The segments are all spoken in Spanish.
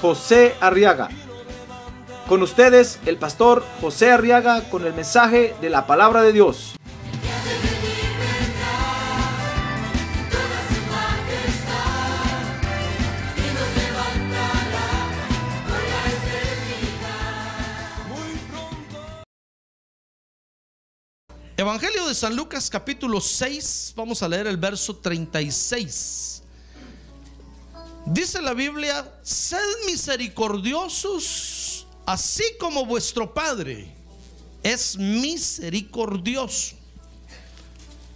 José Arriaga. Con ustedes, el pastor José Arriaga con el mensaje de la palabra de Dios. Evangelio de San Lucas capítulo 6, vamos a leer el verso 36. Dice la Biblia, sed misericordiosos, así como vuestro Padre es misericordioso.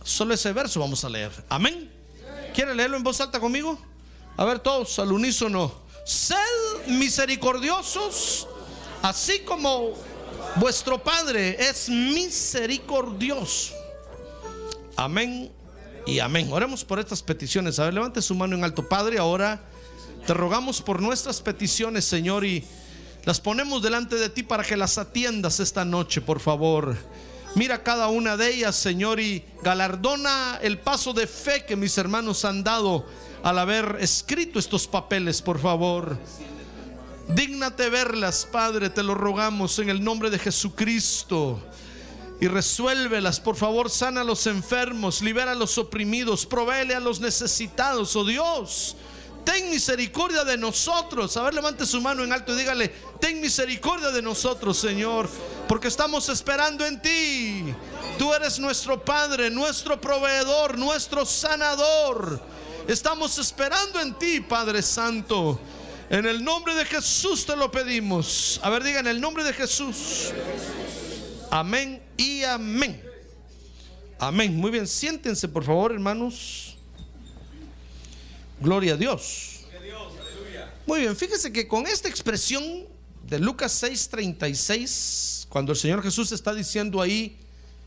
Solo ese verso vamos a leer. Amén. ¿Quiere leerlo en voz alta conmigo? A ver todos al unísono. Sed misericordiosos, así como vuestro Padre es misericordioso. Amén y amén. Oremos por estas peticiones. A ver, levante su mano en alto, Padre. Ahora te rogamos por nuestras peticiones, Señor, y las ponemos delante de ti para que las atiendas esta noche, por favor. Mira cada una de ellas, Señor, y galardona el paso de fe que mis hermanos han dado al haber escrito estos papeles, por favor. Dígnate verlas, Padre, te lo rogamos en el nombre de Jesucristo. Y resuélvelas, por favor, sana a los enfermos, libera a los oprimidos, provéele a los necesitados, oh Dios. Ten misericordia de nosotros. A ver, levante su mano en alto y dígale, ten misericordia de nosotros, Señor, porque estamos esperando en ti. Tú eres nuestro Padre, nuestro proveedor, nuestro sanador. Estamos esperando en ti, Padre Santo. En el nombre de Jesús te lo pedimos. A ver, digan, en el nombre de Jesús. Amén y amén. Amén. Muy bien, siéntense por favor, hermanos. Gloria a Dios. Muy bien, fíjese que con esta expresión de Lucas 6:36, cuando el Señor Jesús está diciendo ahí,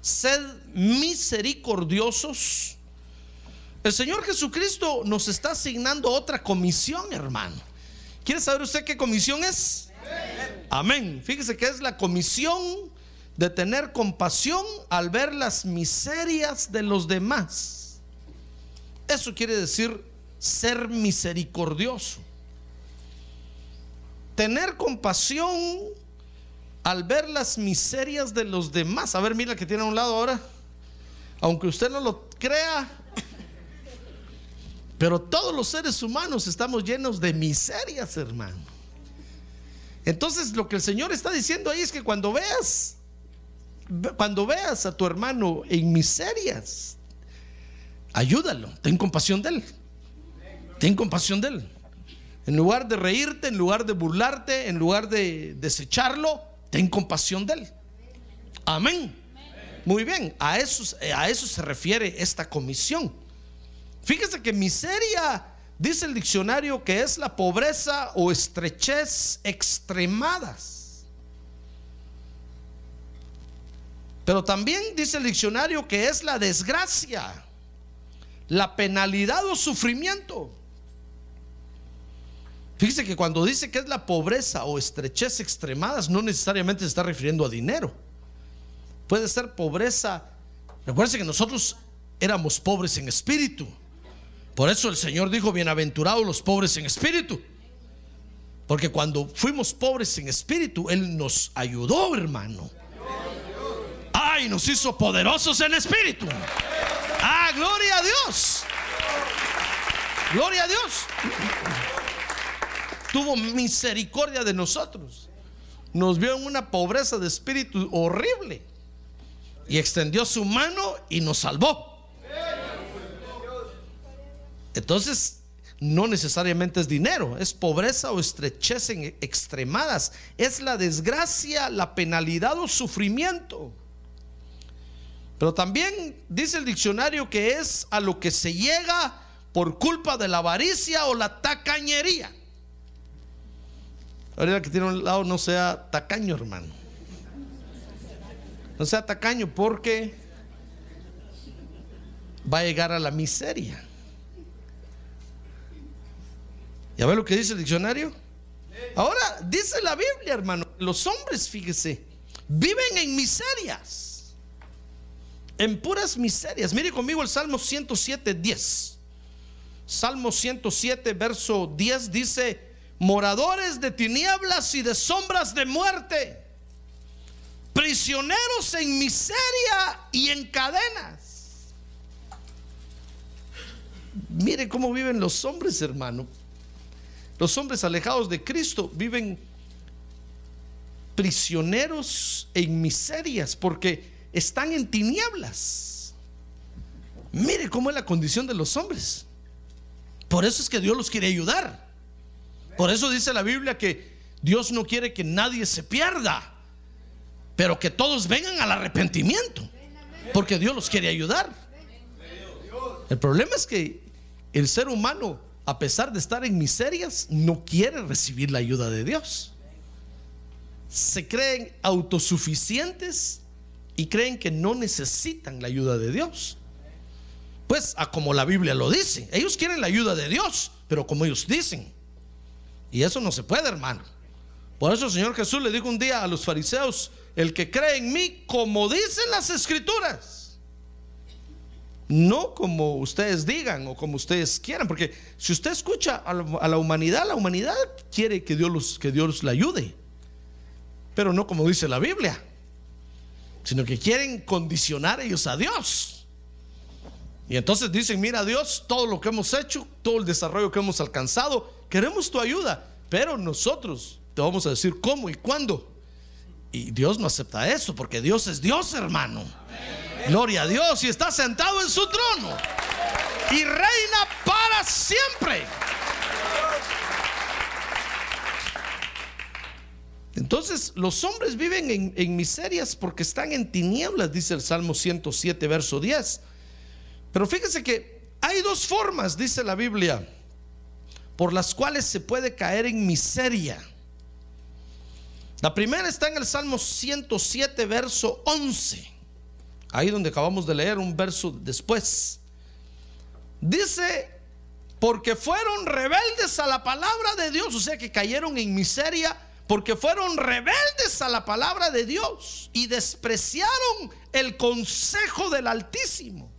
sed misericordiosos, el Señor Jesucristo nos está asignando otra comisión, hermano. ¿Quiere saber usted qué comisión es? Amén. Fíjese que es la comisión de tener compasión al ver las miserias de los demás. Eso quiere decir ser misericordioso. Tener compasión al ver las miserias de los demás. A ver, mira que tiene a un lado ahora. Aunque usted no lo crea, pero todos los seres humanos estamos llenos de miserias, hermano. Entonces lo que el Señor está diciendo ahí es que cuando veas, cuando veas a tu hermano en miserias, ayúdalo, ten compasión de él. Ten compasión de él. En lugar de reírte, en lugar de burlarte, en lugar de desecharlo, ten compasión de él. Amén. Muy bien, a eso, a eso se refiere esta comisión. Fíjese que miseria, dice el diccionario, que es la pobreza o estrechez extremadas. Pero también dice el diccionario que es la desgracia, la penalidad o sufrimiento. Fíjese que cuando dice que es la pobreza o estrechez extremadas, no necesariamente se está refiriendo a dinero. Puede ser pobreza. Recuerden que nosotros éramos pobres en espíritu. Por eso el Señor dijo, bienaventurados los pobres en espíritu. Porque cuando fuimos pobres en espíritu, Él nos ayudó, hermano. Ay, nos hizo poderosos en espíritu. Ah, gloria a Dios. Gloria a Dios. Tuvo misericordia de nosotros. Nos vio en una pobreza de espíritu horrible. Y extendió su mano y nos salvó. Entonces, no necesariamente es dinero, es pobreza o estrechez en extremadas, es la desgracia, la penalidad o sufrimiento. Pero también dice el diccionario que es a lo que se llega por culpa de la avaricia o la tacañería. Ahora que tiene un lado no sea tacaño, hermano. No sea tacaño porque va a llegar a la miseria. ¿Ya ve lo que dice el diccionario? Ahora dice la Biblia, hermano, los hombres, fíjese, viven en miserias. En puras miserias. Mire conmigo el Salmo 107, 10. Salmo 107, verso 10 dice, moradores de tinieblas y de sombras de muerte, prisioneros en miseria y en cadenas. Mire cómo viven los hombres, hermano. Los hombres alejados de Cristo viven prisioneros en miserias porque están en tinieblas. Mire cómo es la condición de los hombres. Por eso es que Dios los quiere ayudar. Por eso dice la Biblia que Dios no quiere que nadie se pierda, pero que todos vengan al arrepentimiento, porque Dios los quiere ayudar. El problema es que el ser humano, a pesar de estar en miserias, no quiere recibir la ayuda de Dios. Se creen autosuficientes y creen que no necesitan la ayuda de Dios. Pues a como la Biblia lo dice, ellos quieren la ayuda de Dios, pero como ellos dicen. Y eso no se puede, hermano. Por eso el Señor Jesús le dijo un día a los fariseos, el que cree en mí, como dicen las escrituras, no como ustedes digan o como ustedes quieran, porque si usted escucha a la, la humanidad, la humanidad quiere que Dios, los, que Dios le ayude, pero no como dice la Biblia, sino que quieren condicionar ellos a Dios. Y entonces dicen, mira Dios, todo lo que hemos hecho, todo el desarrollo que hemos alcanzado, queremos tu ayuda, pero nosotros te vamos a decir cómo y cuándo. Y Dios no acepta eso, porque Dios es Dios, hermano. Gloria a Dios y está sentado en su trono. Y reina para siempre. Entonces los hombres viven en, en miserias porque están en tinieblas, dice el Salmo 107, verso 10. Pero fíjese que hay dos formas, dice la Biblia, por las cuales se puede caer en miseria. La primera está en el Salmo 107, verso 11. Ahí donde acabamos de leer un verso después. Dice, porque fueron rebeldes a la palabra de Dios, o sea que cayeron en miseria porque fueron rebeldes a la palabra de Dios y despreciaron el consejo del Altísimo.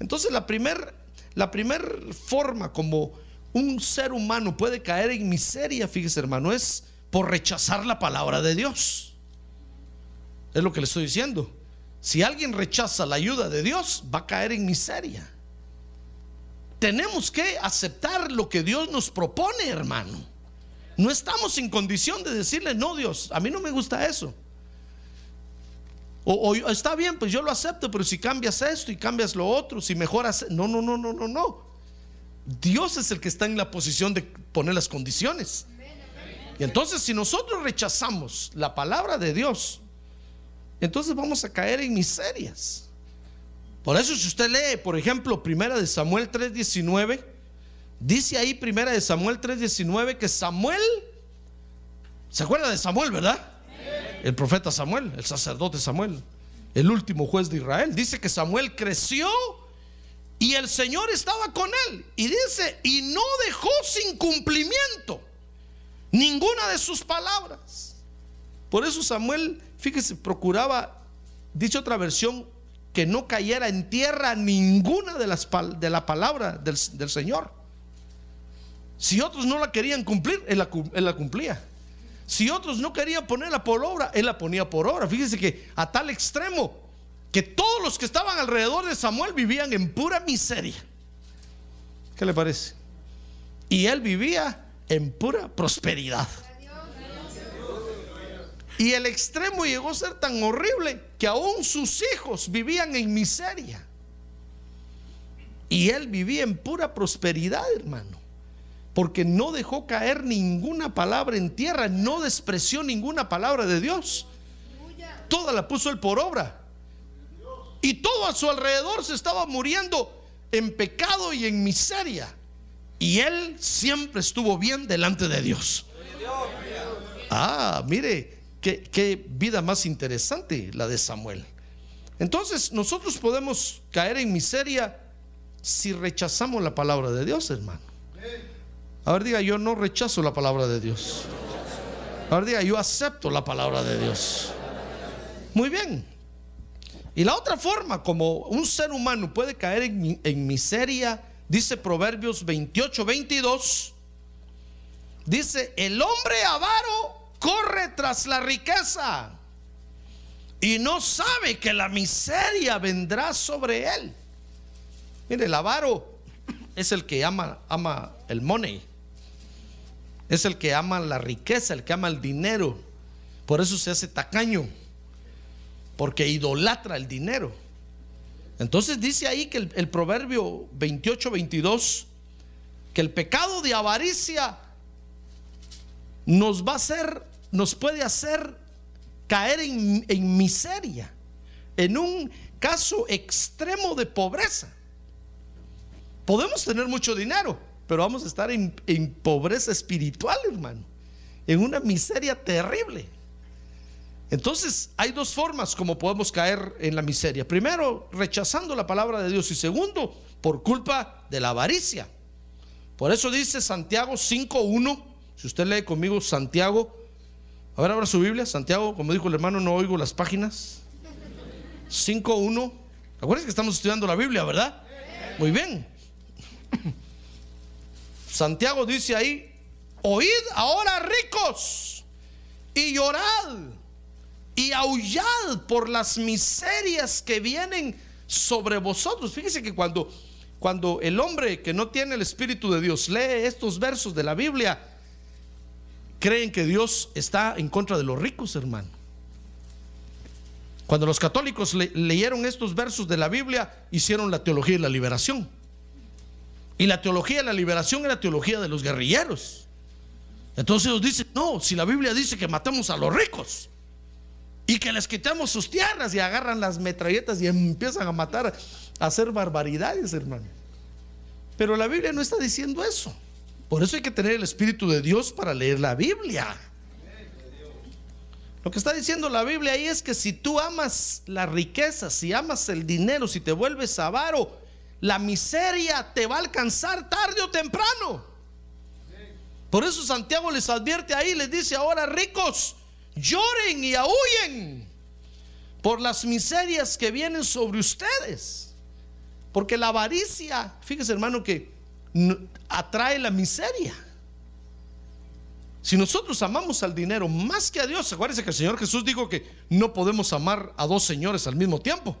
Entonces la primera la primer forma como un ser humano puede caer en miseria, fíjese hermano, es por rechazar la palabra de Dios. Es lo que le estoy diciendo. Si alguien rechaza la ayuda de Dios, va a caer en miseria. Tenemos que aceptar lo que Dios nos propone, hermano. No estamos en condición de decirle, no, Dios, a mí no me gusta eso. O, o, está bien, pues yo lo acepto, pero si cambias esto y cambias lo otro, si mejoras, no, no, no, no, no, no. Dios es el que está en la posición de poner las condiciones. Y entonces si nosotros rechazamos la palabra de Dios, entonces vamos a caer en miserias. Por eso si usted lee, por ejemplo, Primera de Samuel 3:19, dice ahí Primera de Samuel 3:19 que Samuel ¿Se acuerda de Samuel, verdad? El profeta Samuel, el sacerdote Samuel, el último juez de Israel. Dice que Samuel creció y el Señor estaba con él. Y dice, y no dejó sin cumplimiento ninguna de sus palabras. Por eso Samuel, fíjese, procuraba, dice otra versión, que no cayera en tierra ninguna de las de la palabra del, del, Señor. Si otros no la querían cumplir, él la, él la cumplía. Si otros no querían ponerla por obra, él la ponía por obra. Fíjese que a tal extremo que todos los que estaban alrededor de Samuel vivían en pura miseria. ¿Qué le parece? Y él vivía en pura prosperidad. Y el extremo llegó a ser tan horrible que aún sus hijos vivían en miseria. Y él vivía en pura prosperidad, hermano. Porque no dejó caer ninguna palabra en tierra, no despreció ninguna palabra de Dios. Toda la puso él por obra. Y todo a su alrededor se estaba muriendo en pecado y en miseria. Y él siempre estuvo bien delante de Dios. Ah, mire, qué, vida más interesante la de Samuel. Entonces, nosotros podemos caer en miseria si rechazamos la palabra de Dios, hermano. A ver, diga, yo no rechazo la palabra de Dios. A ver, diga, yo acepto la palabra de Dios. Muy bien. Y la otra forma como un ser humano puede caer en, mi- en miseria, dice Proverbios 28, 22, dice, el hombre avaro corre tras la riqueza y no sabe que la miseria vendrá sobre él. Mire, el avaro es el que ama, ama el money. Es el que ama la riqueza, el que ama el dinero. Por eso se hace tacaño. Porque idolatra el dinero. Entonces dice ahí que el, el proverbio 28, 22, que el pecado de avaricia nos va a hacer, nos puede hacer caer en, en miseria, en un caso extremo de pobreza. Podemos tener mucho dinero, pero vamos a estar en, en pobreza espiritual, hermano, en una miseria terrible. Entonces, hay dos formas como podemos caer en la miseria. Primero, rechazando la palabra de Dios y segundo, por culpa de la avaricia. Por eso dice Santiago 5.1, si usted lee conmigo Santiago, a ver, abra su Biblia, Santiago, como dijo el hermano, no oigo las páginas. 5.1, acuérdense que estamos estudiando la Biblia, ¿verdad? Muy bien. Santiago dice ahí, oíd ahora ricos y llorad y aullad por las miserias que vienen sobre vosotros. Fíjese que cuando, cuando el hombre que no tiene el Espíritu de Dios lee estos versos de la Biblia, creen que Dios está en contra de los ricos, hermano. Cuando los católicos le- leyeron estos versos de la Biblia, hicieron la teología de la liberación. Y la teología de la liberación era teología de los guerrilleros. Entonces ellos dicen, no, si la Biblia dice que matemos a los ricos y que les quitemos sus tierras y agarran las metralletas y empiezan a matar, a hacer barbaridades, hermano. Pero la Biblia no está diciendo eso. Por eso hay que tener el Espíritu de Dios para leer la Biblia. Lo que está diciendo la Biblia ahí es que si tú amas la riqueza, si amas el dinero, si te vuelves avaro, la miseria te va a alcanzar tarde o temprano. Por eso Santiago les advierte ahí, les dice ahora ricos, lloren y aúllen por las miserias que vienen sobre ustedes. Porque la avaricia, fíjese hermano, que atrae la miseria. Si nosotros amamos al dinero más que a Dios, acuérdense que el Señor Jesús dijo que no podemos amar a dos señores al mismo tiempo.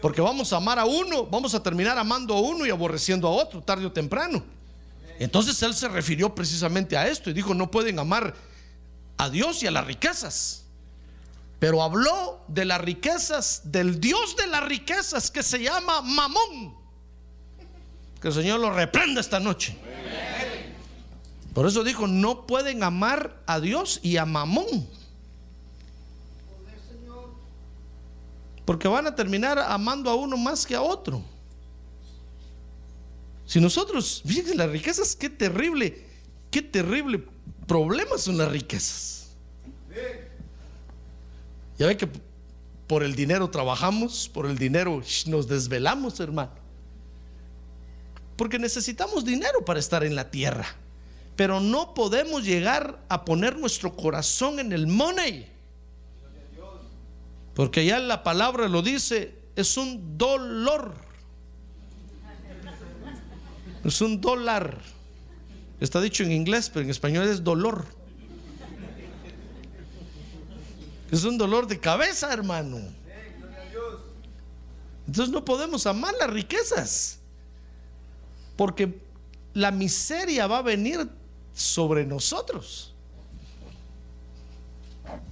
Porque vamos a amar a uno, vamos a terminar amando a uno y aborreciendo a otro, tarde o temprano. Entonces Él se refirió precisamente a esto y dijo, no pueden amar a Dios y a las riquezas. Pero habló de las riquezas, del Dios de las riquezas que se llama Mamón. Que el Señor lo reprenda esta noche. Por eso dijo, no pueden amar a Dios y a Mamón. Porque van a terminar amando a uno más que a otro. Si nosotros, fíjense, las riquezas, qué terrible, qué terrible problema son las riquezas. Ya ve que por el dinero trabajamos, por el dinero nos desvelamos, hermano. Porque necesitamos dinero para estar en la tierra. Pero no podemos llegar a poner nuestro corazón en el money. Porque ya la palabra lo dice, es un dolor. Es un dólar. Está dicho en inglés, pero en español es dolor. Es un dolor de cabeza, hermano. Entonces no podemos amar las riquezas. Porque la miseria va a venir sobre nosotros.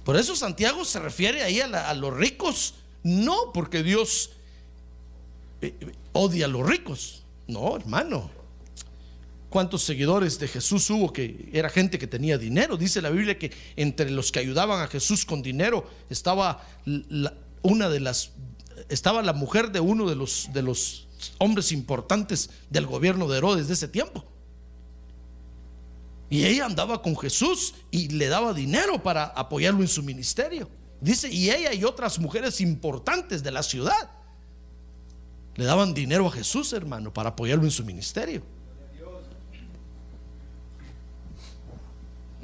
Por eso Santiago se refiere ahí a, a los ricos, no porque Dios eh, eh, odia a los ricos, no, hermano. ¿Cuántos seguidores de Jesús hubo que era gente que tenía dinero? Dice la Biblia que entre los que ayudaban a Jesús con dinero estaba la- una de las estaba la mujer de uno de los de los hombres importantes del gobierno de Herodes de ese tiempo. Y ella andaba con Jesús y le daba dinero para apoyarlo en su ministerio. Dice, y ella y otras mujeres importantes de la ciudad le daban dinero a Jesús, hermano, para apoyarlo en su ministerio.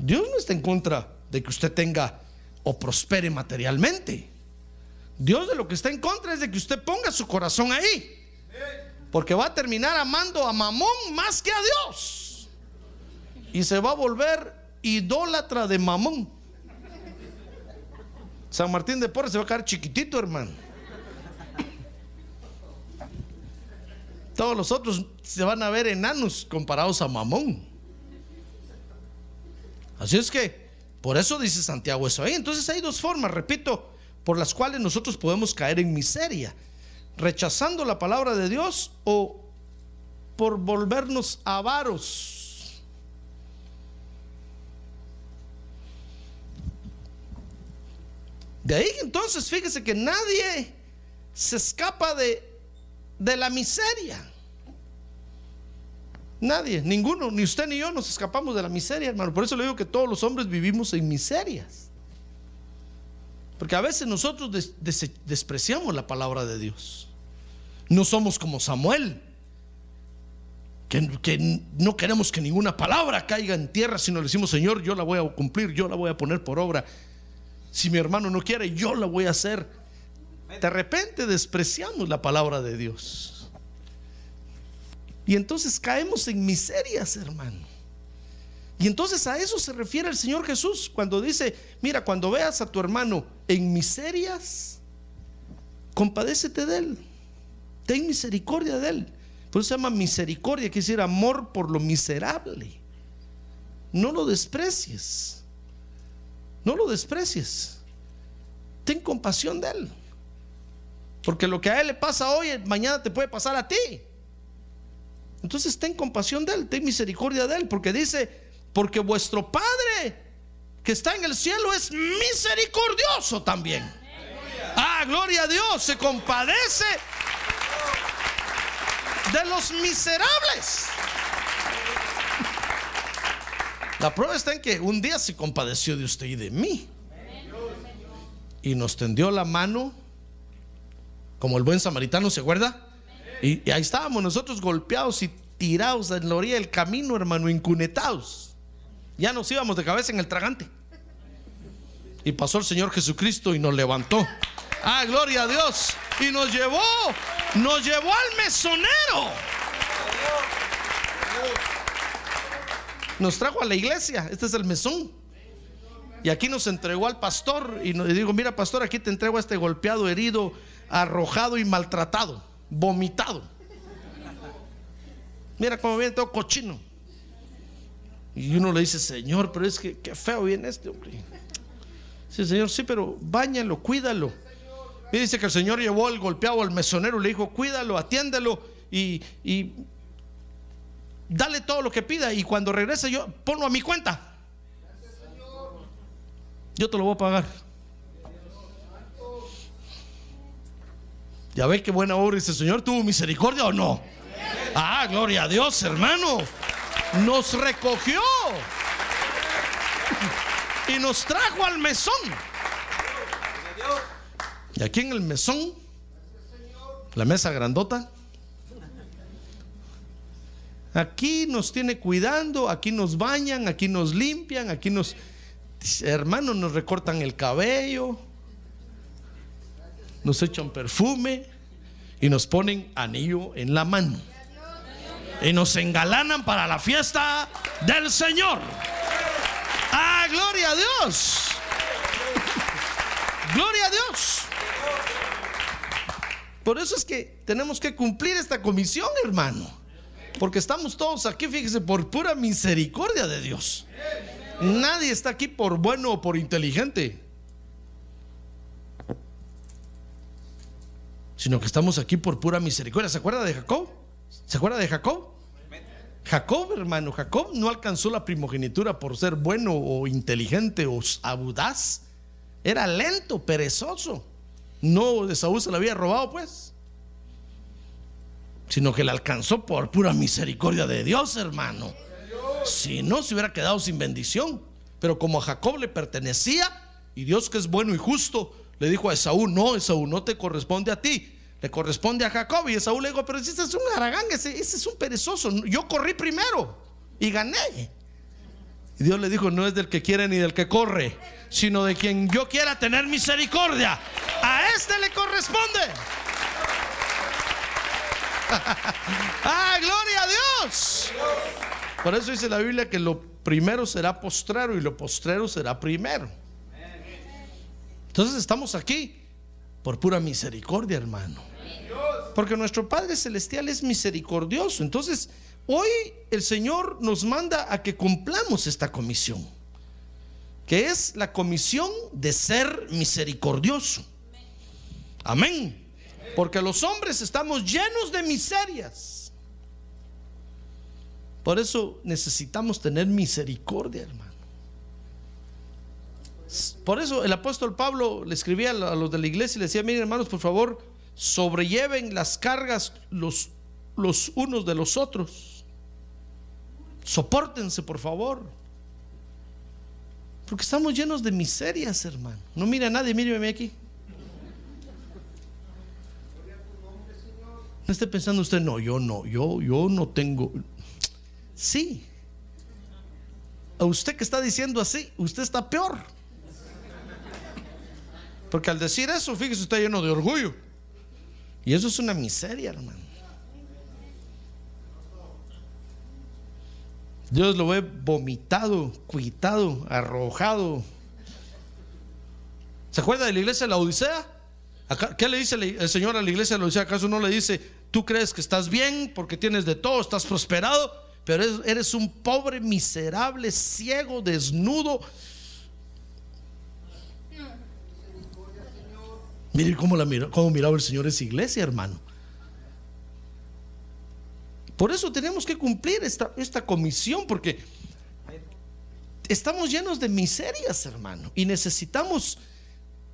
Dios no está en contra de que usted tenga o prospere materialmente. Dios de lo que está en contra es de que usted ponga su corazón ahí. Porque va a terminar amando a Mamón más que a Dios. Y se va a volver idólatra de Mamón. San Martín de Porres se va a quedar chiquitito, hermano. Todos los otros se van a ver enanos comparados a Mamón. Así es que, por eso dice Santiago eso ahí. Entonces hay dos formas, repito, por las cuales nosotros podemos caer en miseria. Rechazando la palabra de Dios o por volvernos avaros. De ahí entonces fíjese que nadie se escapa de, de la miseria. Nadie, ninguno, ni usted ni yo nos escapamos de la miseria, hermano. Por eso le digo que todos los hombres vivimos en miserias. Porque a veces nosotros des- des- despreciamos la palabra de Dios. No somos como Samuel, que, que no queremos que ninguna palabra caiga en tierra, sino le decimos, Señor, yo la voy a cumplir, yo la voy a poner por obra. Si mi hermano no quiere, yo la voy a hacer. De repente despreciamos la palabra de Dios. Y entonces caemos en miserias, hermano. Y entonces a eso se refiere el Señor Jesús cuando dice, mira, cuando veas a tu hermano en miserias, compadécete de él. Ten misericordia de él. Por eso se llama misericordia, quiere decir amor por lo miserable. No lo desprecies. No lo desprecies. Ten compasión de él. Porque lo que a él le pasa hoy, mañana te puede pasar a ti. Entonces ten compasión de él, ten misericordia de él, porque dice, porque vuestro Padre que está en el cielo es misericordioso también. Ah, gloria a Dios, se compadece de los miserables. La prueba está en que un día se compadeció de usted y de mí. Y nos tendió la mano, como el buen samaritano, ¿se acuerda? Y, ahí estábamos nosotros golpeados y tirados en la orilla del camino, hermano, incunetados. Ya nos íbamos de cabeza en el tragante. Y pasó el Señor Jesucristo y nos levantó. Ah, gloria a Dios. Y nos llevó, nos llevó al mesonero. Nos trajo a la iglesia. Este es el mesón. Y aquí nos entregó al pastor. Y nos digo, mira, pastor, aquí te entrego a este golpeado, herido, arrojado y maltratado, vomitado. Mira cómo viene todo cochino. Y uno le dice, Señor, pero es que qué feo viene este hombre. Sí, Señor, sí, pero báñalo, cuídalo. Y dice que el Señor llevó al golpeado al mesonero, le dijo, cuídalo, atiéndelo y, y dale todo lo que pida. Y cuando regrese yo, ponlo a mi cuenta. Yo te lo voy a pagar. Ya ve qué buena obra dice, Señor, ¿tuvo misericordia o no? Ah, gloria a Dios, hermano. Nos recogió y nos trajo al mesón. Y aquí en el mesón, la mesa grandota, aquí nos tiene cuidando, aquí nos bañan, aquí nos limpian, aquí nos, hermanos, nos recortan el cabello, nos echan perfume y nos ponen anillo en la mano. Y nos engalanan para la fiesta del Señor. Ah, gloria a Dios. Gloria a Dios. Por eso es que tenemos que cumplir esta comisión, hermano. Porque estamos todos aquí, fíjese, por pura misericordia de Dios. Nadie está aquí por bueno o por inteligente. Sino que estamos aquí por pura misericordia. ¿Se acuerda de Jacob? ¿Se acuerda de Jacob? Jacob, hermano, Jacob no alcanzó la primogenitura por ser bueno o inteligente o audaz. Era lento, perezoso. No, de Saúl se la había robado, pues. Sino que la alcanzó por pura misericordia de Dios, hermano. Si no, se hubiera quedado sin bendición. Pero como a Jacob le pertenecía, y Dios que es bueno y justo, le dijo a Esaú, no, Esaú, no te corresponde a ti, le corresponde a Jacob. Y Esaú le dijo, pero ese es un aragán, ese, ese es un perezoso. Yo corrí primero y gané. Y Dios le dijo, no es del que quiere ni del que corre, sino de quien yo quiera tener misericordia. A este le corresponde. ah, gloria a Dios. Por eso dice la Biblia que lo primero será postrero y lo postrero será primero. Entonces estamos aquí por pura misericordia, hermano. Porque nuestro Padre Celestial es misericordioso. Entonces, hoy el Señor nos manda a que cumplamos esta comisión, que es la comisión de ser misericordioso. Amén. Porque los hombres estamos llenos de miserias. Por eso necesitamos tener misericordia, hermano. Por eso el apóstol Pablo le escribía a los de la iglesia y le decía, miren hermanos, por favor, sobrelleven las cargas los, los unos de los otros. Sopórtense, por favor. Porque estamos llenos de miserias, hermano. No mira a nadie, míreme aquí. No esté pensando usted, no, yo no, yo, yo no tengo. Sí. A usted que está diciendo así, usted está peor. Porque al decir eso, fíjese, está lleno de orgullo. Y eso es una miseria, hermano. Dios lo ve vomitado, cuitado, arrojado. ¿Se acuerda de la iglesia de la Odisea? ¿Qué le dice el Señor a la iglesia de la Odisea? ¿Acaso no le dice, tú crees que estás bien porque tienes de todo, estás prosperado, pero eres, un pobre, miserable, ciego, desnudo? Mire cómo, la cómo miraba el Señor esa iglesia, hermano. Por eso tenemos que cumplir esta, esta comisión, porque estamos llenos de miserias, hermano, y necesitamos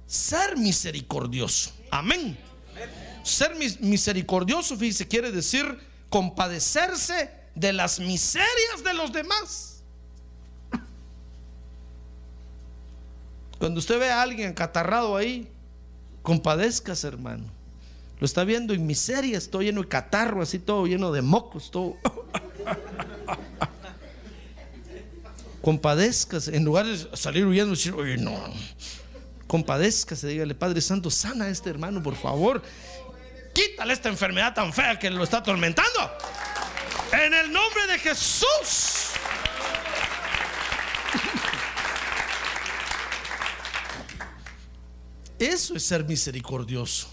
ser misericordioso. Amén. Ser misericordioso, fíjese, quiere decir compadecerse de las miserias de los demás. Cuando usted ve a alguien catarrado ahí, compadezcas, hermano. Lo está viendo en miserias, todo lleno de catarro, así todo lleno de mocos, todo. compadezcas, en lugar de salir huyendo decir, oye, no, compadezcase, dígale, Padre Santo, sana a este hermano, por favor. Quítale esta enfermedad tan fea que lo está atormentando. En el nombre de Jesús. Eso es ser misericordioso.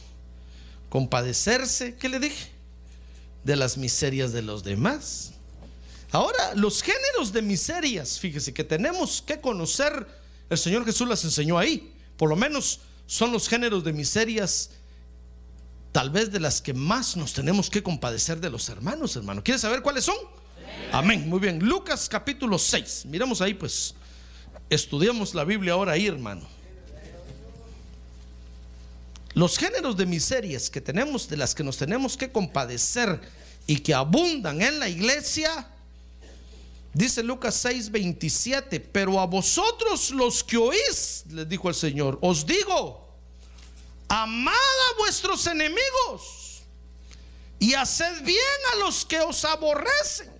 Compadecerse, ¿qué le dije? De las miserias de los demás. Ahora, los géneros de miserias, fíjese que tenemos que conocer, el Señor Jesús las enseñó ahí. Por lo menos son los géneros de miserias tal vez de las que más nos tenemos que compadecer de los hermanos, hermano. ¿Quieres saber cuáles son? Amén. Muy bien. Lucas capítulo 6. Miramos ahí, pues. Estudiamos la Biblia ahora ahí, hermano. Los géneros de miserias que tenemos, de las que nos tenemos que compadecer y que abundan en la iglesia, Dice Lucas 6, 27, pero a vosotros los que oís, les dijo el Señor, os digo, amad a vuestros enemigos y haced bien a los que os aborrecen.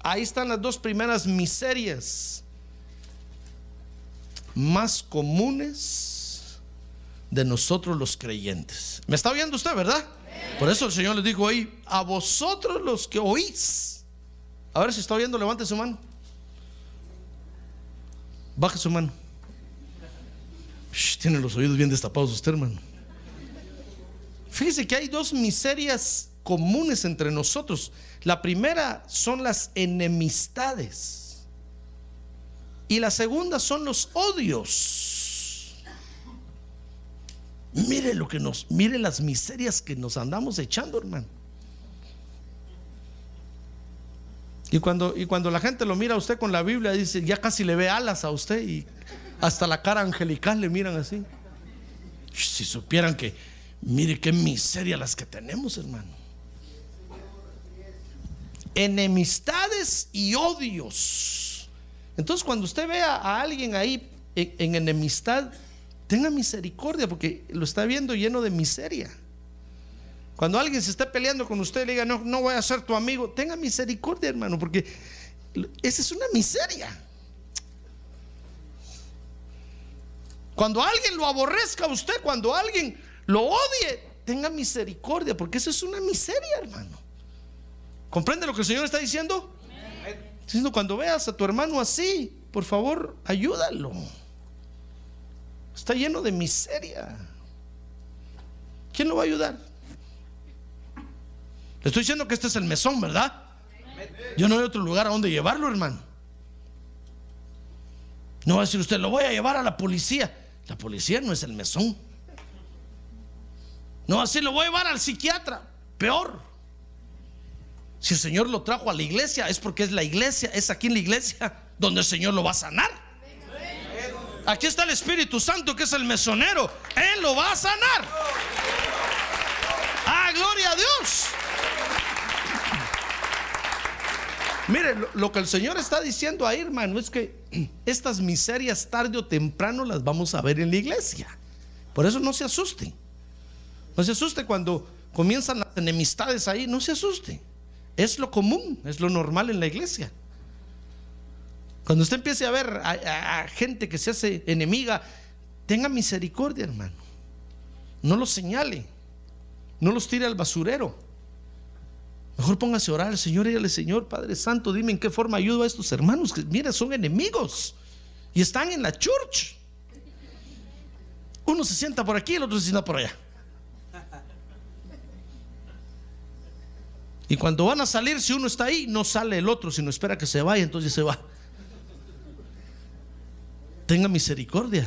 Ahí están las dos primeras miserias más comunes de nosotros los creyentes. ¿Me está oyendo usted, verdad? Por eso el Señor les dijo ahí, a vosotros los que oís. A ver si está oyendo, levante su mano. Baje su mano. tiene los oídos bien destapados usted, hermano. Fíjese que hay dos miserias comunes entre nosotros. La primera son las enemistades. Y la segunda son los odios. Mire lo que nos, mire las miserias que nos andamos echando, hermano. Y cuando, y cuando la gente lo mira a usted con la Biblia, dice, ya casi le ve alas a usted y hasta la cara angelical le miran así. Si supieran que, mire qué miseria las que tenemos, hermano. enemistades y odios. Entonces cuando usted vea a alguien ahí en, en enemistad, tenga misericordia porque lo está viendo lleno de miseria. Cuando alguien se está peleando con usted, le diga, no, no voy a ser tu amigo, tenga misericordia, hermano, porque esa es una miseria. Cuando alguien lo aborrezca a usted, cuando alguien lo odie, tenga misericordia, porque eso es una miseria, hermano. ¿Comprende lo que el Señor está diciendo? Diciendo, cuando veas a tu hermano así, por favor, ayúdalo. Está lleno de miseria. ¿Quién lo va a ayudar? Le estoy diciendo que este es el mesón, ¿verdad? Yo no hay otro lugar a donde llevarlo, hermano. No va a decir usted, lo voy a llevar a la policía. La policía no es el mesón. No va a decir, lo voy a llevar al psiquiatra. Peor. Si el Señor lo trajo a la iglesia, es porque es la iglesia, es aquí en la iglesia donde el Señor lo va a sanar. Aquí está el Espíritu Santo, que es el mesonero. Él lo va a sanar. Ah, gloria a Dios. Mire, lo, que el Señor está diciendo ahí, hermano, es que estas miserias tarde o temprano las vamos a ver en la iglesia. Por eso no se asuste. No se asuste cuando comienzan las enemistades ahí, no se asuste. Es lo común, es lo normal en la iglesia. Cuando usted empiece a ver a, gente que se hace enemiga, tenga misericordia, hermano. No los señale, no los tire al basurero. Mejor póngase a orar al Señor dígale, Señor Padre Santo, dime en qué forma ayudo a estos hermanos que, mira, son enemigos y están en la church. Uno se sienta por aquí, el otro se sienta por allá. Y cuando van a salir, si uno está ahí, no sale el otro, sino espera que se vaya, entonces se va. Tenga misericordia.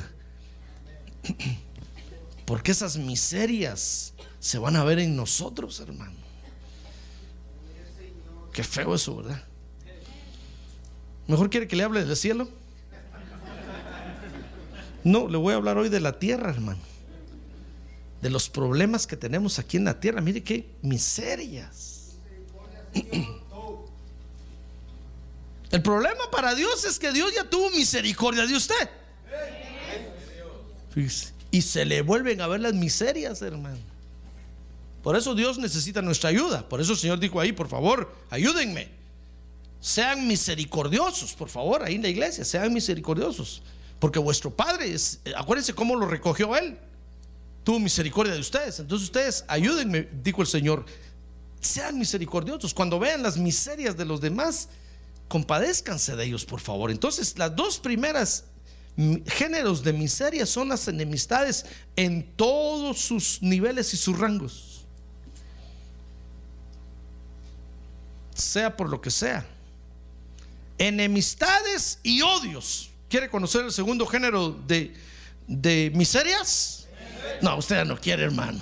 Porque esas miserias se van a ver en nosotros, hermano. Qué feo eso, ¿verdad? Mejor quiere que le hable del cielo. No, le voy a hablar hoy de la tierra, hermano. De los problemas que tenemos aquí en la tierra. Mire qué miserias. El problema para Dios es que Dios ya tuvo misericordia de usted. Y se le vuelven a ver las miserias, hermano. Por eso Dios necesita nuestra ayuda. Por eso el Señor dijo ahí, por favor, ayúdenme. Sean misericordiosos, por favor, ahí en la iglesia, sean misericordiosos. Porque vuestro Padre, es, acuérdense cómo lo recogió Él. Tuvo misericordia de ustedes. Entonces ustedes, ayúdenme, dijo el Señor. Sean misericordiosos. Cuando vean las miserias de los demás, compadézcanse de ellos, por favor. Entonces, las dos primeras géneros de miseria son las enemistades en todos sus niveles y sus rangos. sea por lo que sea. Enemistades y odios. ¿Quiere conocer el segundo género de, de miserias? No, usted ya no quiere, hermano.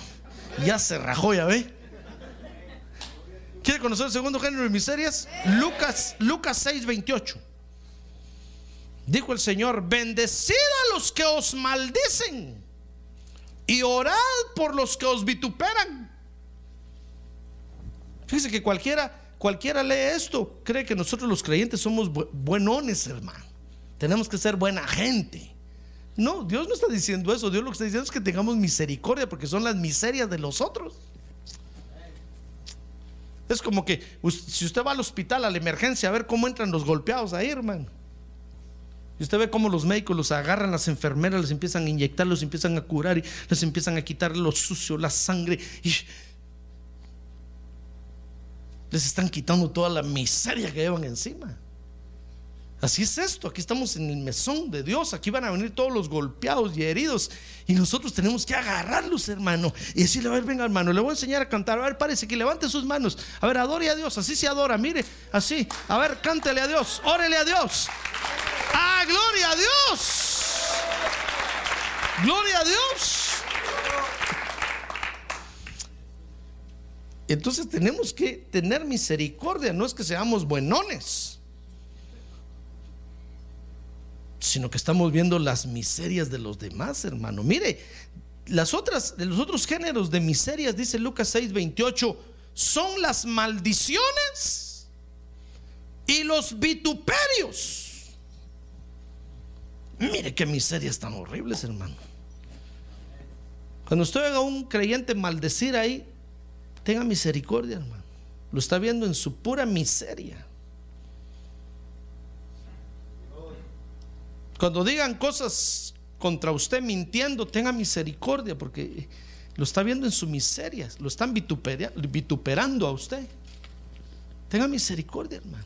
Ya se rajó, ya ve. ¿Quiere conocer el segundo género de miserias? Lucas, Lucas 6, 28. Dijo el Señor, bendecid a los que os maldicen y orad por los que os vituperan. Fíjese que cualquiera Cualquiera lee esto, cree que nosotros los creyentes somos buenones, hermano. Tenemos que ser buena gente. No, Dios no está diciendo eso. Dios lo que está diciendo es que tengamos misericordia porque son las miserias de los otros. Es como que si usted va al hospital, a la emergencia, a ver cómo entran los golpeados ahí, hermano. Y usted ve cómo los médicos los agarran, las enfermeras les empiezan a inyectar, los empiezan a curar y les empiezan a quitar lo sucio, la sangre. Les están quitando toda la miseria que llevan encima. Así es esto, aquí estamos en el mesón de Dios, aquí van a venir todos los golpeados y heridos y nosotros tenemos que agarrarlos, hermano, y decirle, a ver, venga, hermano, le voy a enseñar a cantar, a ver, parece que levante sus manos, a ver, adore a Dios, así se adora, mire, así, a ver, cántele a Dios, órele a Dios, ¡ah, gloria a Dios! ¡Gloria a Dios! Entonces tenemos que tener misericordia, no es que seamos buenones, sino que estamos viendo las miserias de los demás, hermano. Mire, las otras, los otros géneros de miserias, dice Lucas 6, 28, son las maldiciones y los vituperios. Mire qué miserias tan horribles, hermano. Cuando usted oiga a un creyente maldecir ahí, tenga misericordia, hermano. Lo está viendo en su pura miseria. Cuando digan cosas contra usted mintiendo, tenga misericordia porque lo está viendo en su miseria, lo están vituperando a usted. Tenga misericordia, hermano.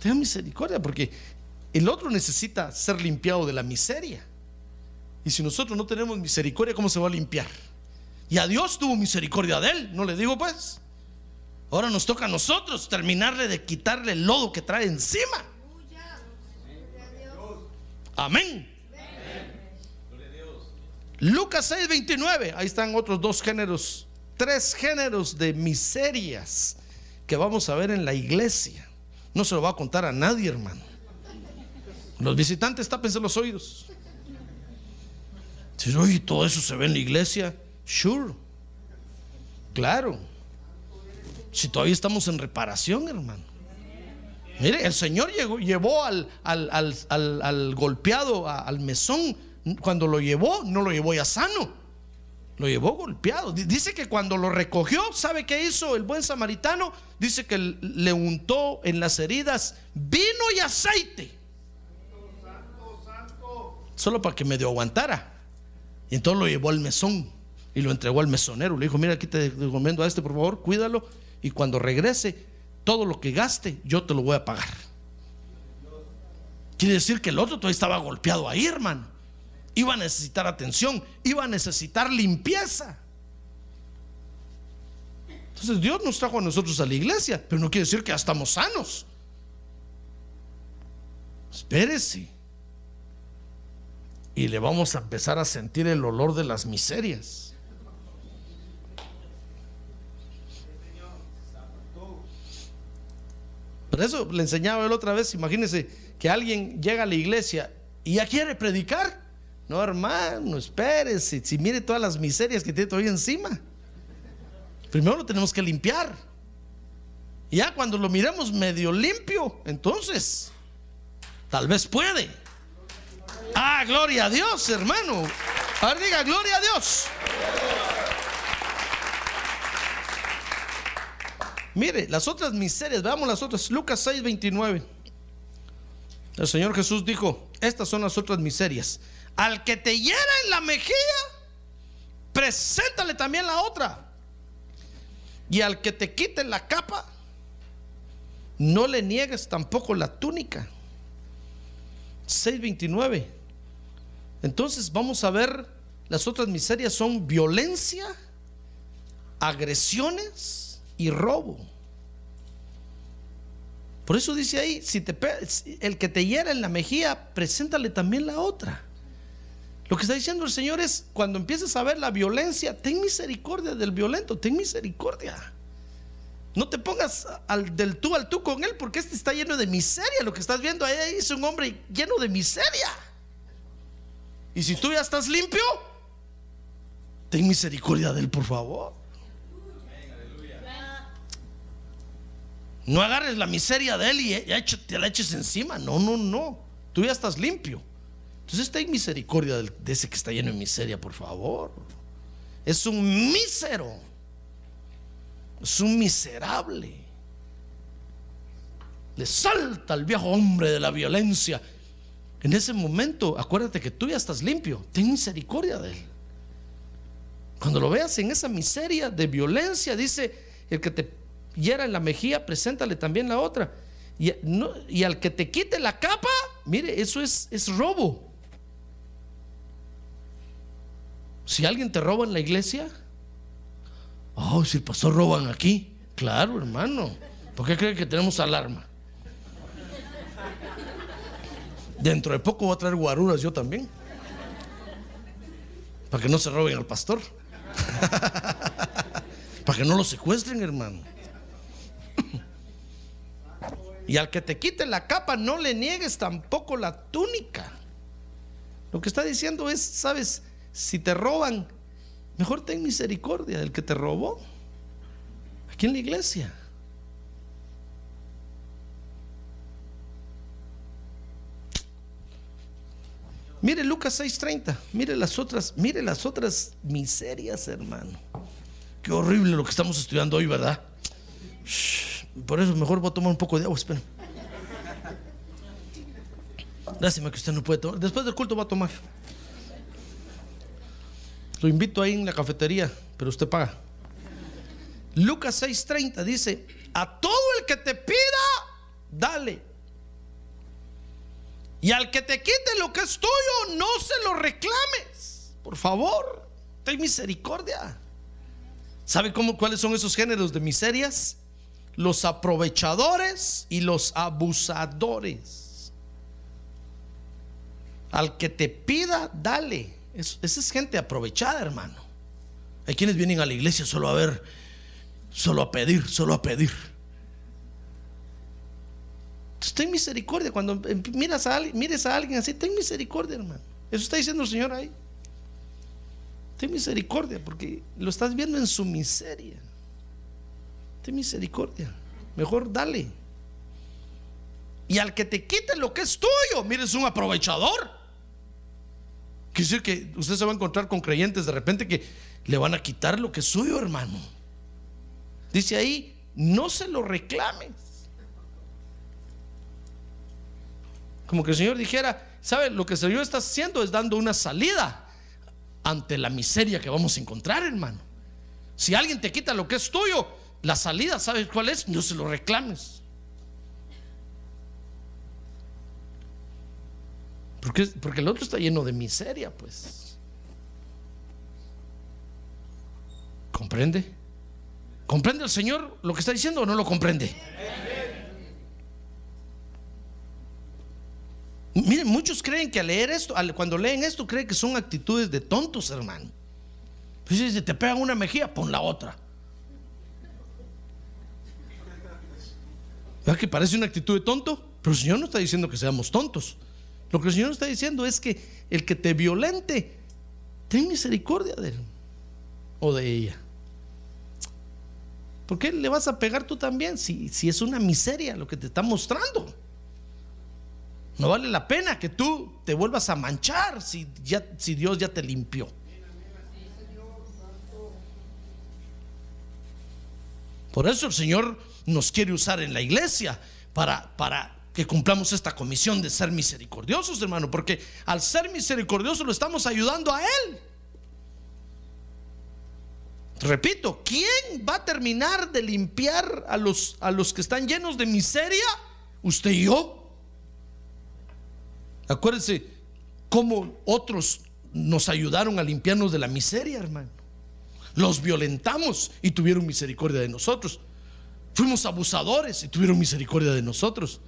Tenga misericordia porque el otro necesita ser limpiado de la miseria. Y si nosotros no tenemos misericordia, ¿cómo se va a limpiar? Y a Dios tuvo misericordia de él, ¿no le digo pues? Ahora nos toca a nosotros terminarle de quitarle el lodo que trae encima. Amén. Lucas 6, 29. Ahí están otros dos géneros, tres géneros de miserias que vamos a ver en la iglesia. No se lo va a contar a nadie, hermano. Los visitantes tápense los oídos. Oye, todo eso se ve en la iglesia. Sure. Claro. Si todavía estamos en reparación, hermano. Mire, el Señor llevó al, al, golpeado, al mesón. Cuando lo llevó, no lo llevó ya sano. Lo llevó golpeado. Dice que cuando lo recogió, ¿sabe qué hizo el buen samaritano? Dice que le untó en las heridas vino y aceite. Solo para que medio aguantara. Y entonces lo llevó al mesón y lo entregó al mesonero. Le dijo, mira, aquí te recomiendo a este, por favor, cuídalo. Y cuando regrese, todo lo que gaste, yo te lo voy a pagar. Quiere decir que el otro todavía estaba golpeado ahí, hermano. Iba a necesitar atención, iba a necesitar limpieza. Entonces Dios nos trajo a nosotros a la iglesia, pero no quiere decir que ya estamos sanos. Espérese. Y le vamos a empezar a sentir el olor de las miserias. Por eso le enseñaba él otra vez, imagínense que alguien llega a la iglesia y ya quiere predicar. No, hermano, espérese, si mire todas las miserias que tiene todavía encima. Primero lo tenemos que limpiar. Ya cuando lo miremos medio limpio, entonces, tal vez puede. Ah, gloria a Dios, hermano. A ver, diga, gloria a Dios. Mire, las otras miserias, veamos las otras. Lucas 6, 29. El Señor Jesús dijo, estas son las otras miserias. Al que te hiera en la mejilla, preséntale también la otra. Y al que te quite la capa, no le niegues tampoco la túnica. 6.29. Entonces vamos a ver, las otras miserias son violencia, agresiones y robo. Por eso dice ahí, si te, el que te hiera en la mejilla, preséntale también la otra. Lo que está diciendo el Señor es, cuando empieces a ver la violencia, ten misericordia del violento, ten misericordia. No te pongas del tú al tú con él, porque este está lleno de miseria. Lo que estás viendo ahí es un hombre lleno de miseria. Y si tú ya estás limpio, ten misericordia de él, por favor. No agarres la miseria de él y ya te la eches encima. No, no, no. Tú ya estás limpio. Entonces ten misericordia de ese que está lleno de miseria, por favor. Es un mísero. Es un miserable. Le salta al viejo hombre de la violencia. En ese momento, acuérdate que tú ya estás limpio. Ten misericordia de él. Cuando lo veas en esa miseria de violencia, dice el que te hiera en la mejilla, preséntale también la otra. Y, al que te quite la capa, mire, eso es, es robo. Si alguien te roba en la iglesia, oh, si el pastor roban aquí, claro, hermano. ¿Por qué cree que tenemos alarma? Dentro de poco voy a traer guaruras yo también. Para que no se roben al pastor. Para que no lo secuestren, hermano. Y al que te quite la capa, no le niegues tampoco la túnica. Lo que está diciendo es, sabes, si te roban, mejor ten misericordia del que te robó. Aquí en la iglesia. Mire Lucas 6:30, mire las otras, mire las otras miserias, hermano. Qué horrible lo que estamos estudiando hoy, ¿verdad? Shh por eso mejor voy a tomar un poco de agua, espera. Lástima que usted no puede tomar. Después del culto va a tomar. Lo invito ahí en la cafetería, pero usted paga. Lucas 6:30 dice, a todo el que te pida, dale. Y al que te quite lo que es tuyo, no se lo reclames. Por favor, ten misericordia. ¿Sabe cómo, cuáles son esos géneros de miserias? Los aprovechadores y los abusadores. Al que te pida, dale. Es- esa es gente aprovechada, hermano. Hay quienes vienen a la iglesia solo a ver, solo a pedir, solo a pedir. Entonces, ten misericordia. Cuando emp- miras a mires a alguien así, ten misericordia, hermano. Eso está diciendo el Señor ahí. Ten misericordia, porque lo estás viendo en su miseria. Misericordia. Mejor dale. Y al que te quite lo que es tuyo, mire, es un aprovechador. Quiere decir que usted se va a encontrar con creyentes de repente que le van a quitar lo que es suyo, hermano. Dice ahí, no se lo reclames. Como que el Señor dijera, ¿sabe? Lo que el Señor está haciendo es dando una salida ante la miseria que vamos a encontrar, hermano. Si alguien te quita lo que es tuyo, la salida, ¿sabes cuál es? No se lo reclames. Porque, porque el otro está lleno de miseria, pues. ¿Comprende? ¿Comprende el Señor lo que está diciendo o no lo comprende? Miren, muchos creen que al leer esto, cuando leen esto, creen que son actitudes de tontos, hermano. Pues si te pegan una mejilla, pon la otra. ¿Verdad que parece una actitud de tonto? Pero el Señor no está diciendo que seamos tontos. Lo que el Señor está diciendo es que el que te violente, ten misericordia de él o de ella. ¿Por qué le vas a pegar tú también si, si es una miseria lo que te está mostrando? No vale la pena que tú te vuelvas a manchar si, ya, si Dios ya te limpió. Por eso el Señor nos quiere usar en la iglesia para, para que cumplamos esta comisión de ser misericordiosos, hermano, porque al ser misericordiosos lo estamos ayudando a Él. Repito, ¿quién va a terminar de limpiar a los, a los que están llenos de miseria? Usted y yo. Acuérdense cómo otros nos ayudaron a limpiarnos de la miseria, hermano. Los violentamos y tuvieron misericordia de nosotros. Fuimos abusadores y tuvieron misericordia de nosotros.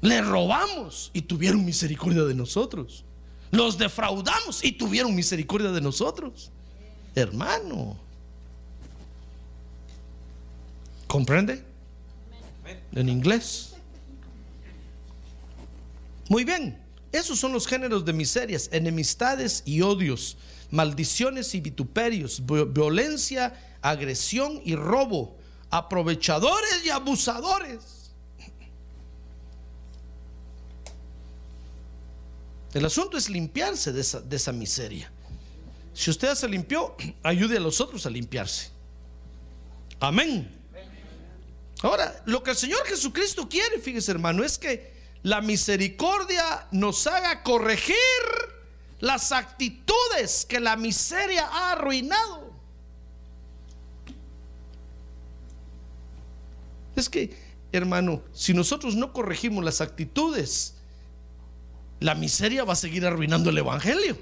Le robamos y tuvieron misericordia de nosotros. Los defraudamos y tuvieron misericordia de nosotros. Hermano. ¿Comprende? En inglés. Muy bien. Esos son los géneros de miserias, enemistades y odios, maldiciones y vituperios, vi- violencia, agresión y robo, aprovechadores y abusadores. El asunto es limpiarse de esa, de esa miseria. Si usted se limpió, ayude a los otros a limpiarse. Amén. Ahora, lo que el Señor Jesucristo quiere, fíjese hermano, es que la misericordia nos haga corregir las actitudes que la miseria ha arruinado. Es que, hermano, si nosotros no corregimos las actitudes, la miseria va a seguir arruinando el Evangelio.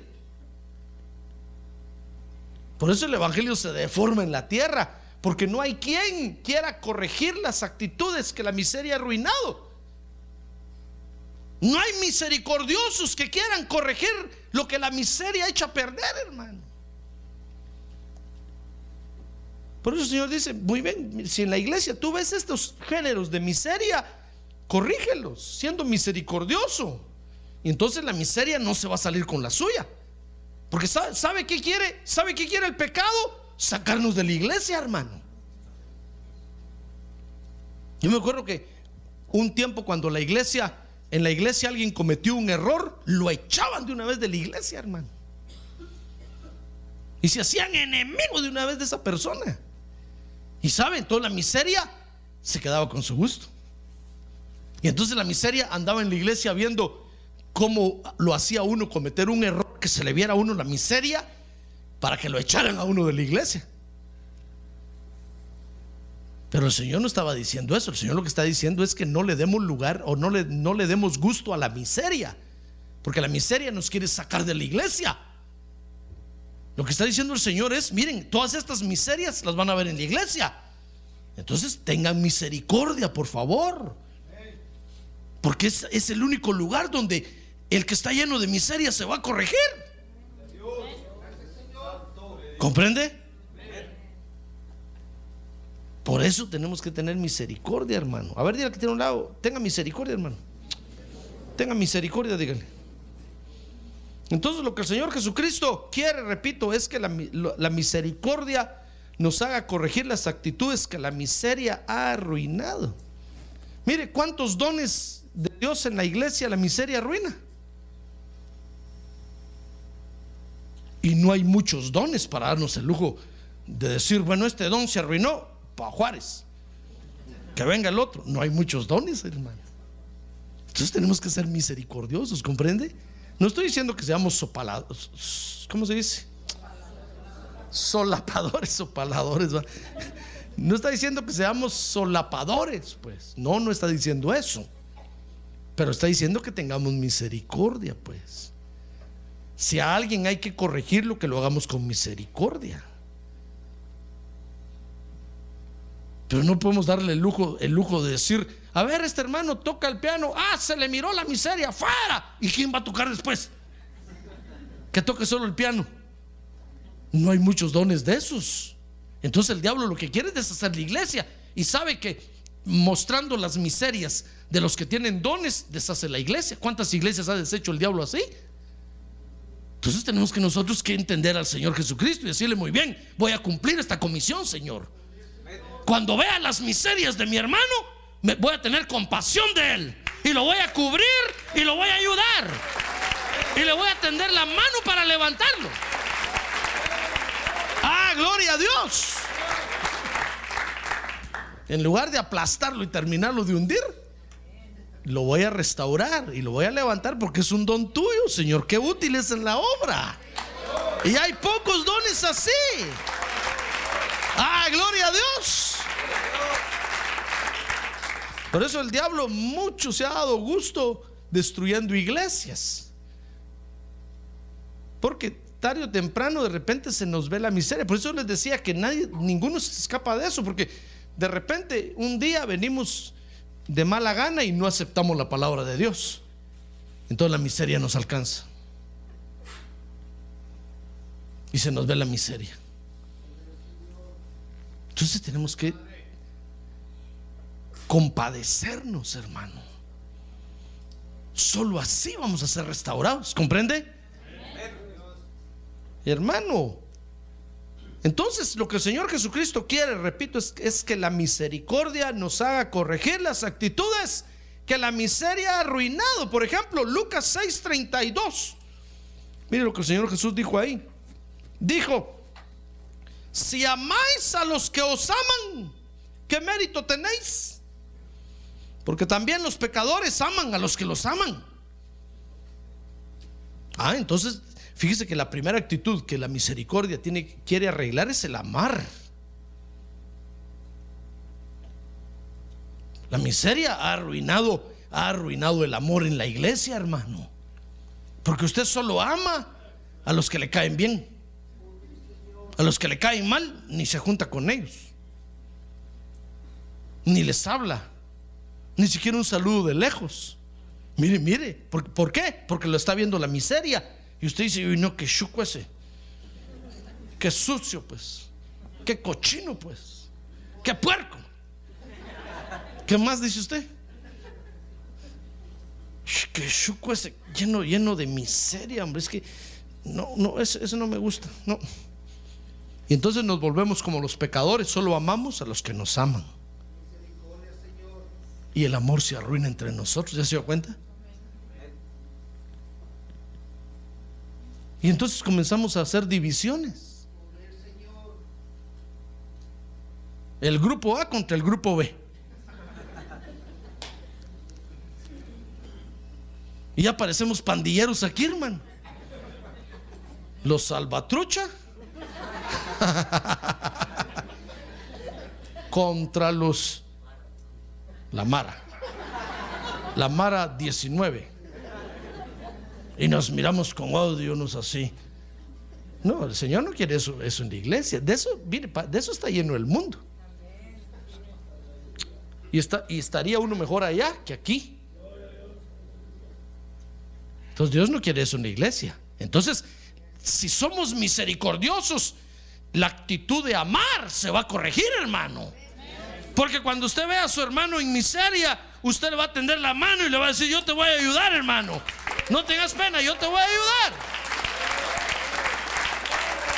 Por eso el Evangelio se deforma en la tierra, porque no hay quien quiera corregir las actitudes que la miseria ha arruinado. No hay misericordiosos que quieran corregir lo que la miseria ha hecho a perder, hermano. Por eso el Señor dice, muy bien, si en la iglesia tú ves estos géneros de miseria, corrígelos, siendo misericordioso. Y entonces la miseria no se va a salir con la suya. Porque sabe, ¿sabe qué quiere? ¿Sabe qué quiere el pecado? Sacarnos de la iglesia, hermano. Yo me acuerdo que un tiempo cuando la iglesia en la iglesia alguien cometió un error, lo echaban de una vez de la iglesia, hermano. Y se hacían enemigos de una vez de esa persona. Y saben, toda la miseria se quedaba con su gusto. Y entonces la miseria andaba en la iglesia viendo cómo lo hacía uno cometer un error, que se le viera a uno la miseria para que lo echaran a uno de la iglesia. Pero el Señor no estaba diciendo eso. El Señor lo que está diciendo es que no le demos lugar o no le, no le demos gusto a la miseria. Porque la miseria nos quiere sacar de la iglesia. Lo que está diciendo el Señor es, miren, todas estas miserias las van a ver en la iglesia. Entonces tengan misericordia, por favor. Porque es, es el único lugar donde el que está lleno de miseria se va a corregir. ¿Comprende? Por eso tenemos que tener misericordia, hermano. A ver, dígale que tiene un lado. Tenga misericordia, hermano. Tenga misericordia, dígale. Entonces lo que el Señor Jesucristo quiere, repito, es que la, la misericordia nos haga corregir las actitudes que la miseria ha arruinado. Mire cuántos dones de Dios en la iglesia la miseria arruina. Y no hay muchos dones para darnos el lujo de decir, bueno, este don se arruinó para Juárez. Que venga el otro. No hay muchos dones, hermano. Entonces tenemos que ser misericordiosos, ¿comprende? No estoy diciendo que seamos sopalados. ¿Cómo se dice? Solapadores, sopaladores. No está diciendo que seamos solapadores, pues. No, no está diciendo eso. Pero está diciendo que tengamos misericordia, pues. Si a alguien hay que corregirlo, que lo hagamos con misericordia. Pero no podemos darle el lujo, el lujo de decir, a ver, este hermano toca el piano, ah, se le miró la miseria, fuera. ¿Y quién va a tocar después? Que toque solo el piano. No hay muchos dones de esos. Entonces el diablo lo que quiere es deshacer la iglesia y sabe que mostrando las miserias de los que tienen dones deshace la iglesia. ¿Cuántas iglesias ha deshecho el diablo así? Entonces tenemos que nosotros que entender al Señor Jesucristo y decirle muy bien, voy a cumplir esta comisión, Señor. Cuando vea las miserias de mi hermano, me voy a tener compasión de él y lo voy a cubrir y lo voy a ayudar y le voy a tender la mano para levantarlo. Ah, gloria a Dios. En lugar de aplastarlo y terminarlo de hundir, lo voy a restaurar y lo voy a levantar porque es un don tuyo, Señor. Qué útil es en la obra. Y hay pocos dones así. Ah, gloria a Dios. Por eso el diablo mucho se ha dado gusto destruyendo iglesias. Porque tarde o temprano de repente se nos ve la miseria. Por eso les decía que nadie, ninguno se escapa de eso, porque de repente un día venimos de mala gana y no aceptamos la palabra de Dios. Entonces la miseria nos alcanza. Y se nos ve la miseria. Entonces tenemos que compadecernos, hermano. Solo así vamos a ser restaurados, ¿comprende? Hermano, entonces lo que el Señor Jesucristo quiere, repito, es, es, que la misericordia nos haga corregir las actitudes que la miseria ha arruinado. Por ejemplo, Lucas 6:32. Mire lo que el Señor Jesús dijo ahí. Dijo, si amáis a los que os aman, ¿qué mérito tenéis? Porque también los pecadores aman a los que los aman. Ah, entonces, fíjese que la primera actitud que la misericordia tiene, quiere arreglar es el amar. La miseria ha arruinado, ha arruinado el amor en la iglesia, hermano. Porque usted solo ama a los que le caen bien. A los que le caen mal, ni se junta con ellos. Ni les habla. Ni siquiera un saludo de lejos. Mire, mire. ¿Por, ¿por qué? Porque lo está viendo la miseria. Y usted dice, uy, no, qué chuco ese. Qué sucio, pues. Qué cochino, pues. Qué puerco. ¿Qué más dice usted? Qué chuco ese. Lleno, lleno de miseria, hombre. Es que, no, no, eso, eso no me gusta. No. Y entonces nos volvemos como los pecadores, solo amamos a los que nos aman y el amor se arruina entre nosotros. ¿Ya se dio cuenta? Y entonces comenzamos a hacer divisiones. El grupo A contra el grupo B. Y ya parecemos pandilleros aquí, hermano. Los salvatrucha contra los la Mara. La Mara 19. Y nos miramos con odio, unos así. No, el Señor no quiere eso, eso en la iglesia. De eso, mire, de eso está lleno el mundo. Y, está, y estaría uno mejor allá que aquí. Entonces Dios no quiere eso en la iglesia. Entonces, si somos misericordiosos, la actitud de amar se va a corregir, hermano. Porque cuando usted ve a su hermano en miseria, usted le va a tender la mano y le va a decir, yo te voy a ayudar, hermano. No tengas pena, yo te voy a ayudar.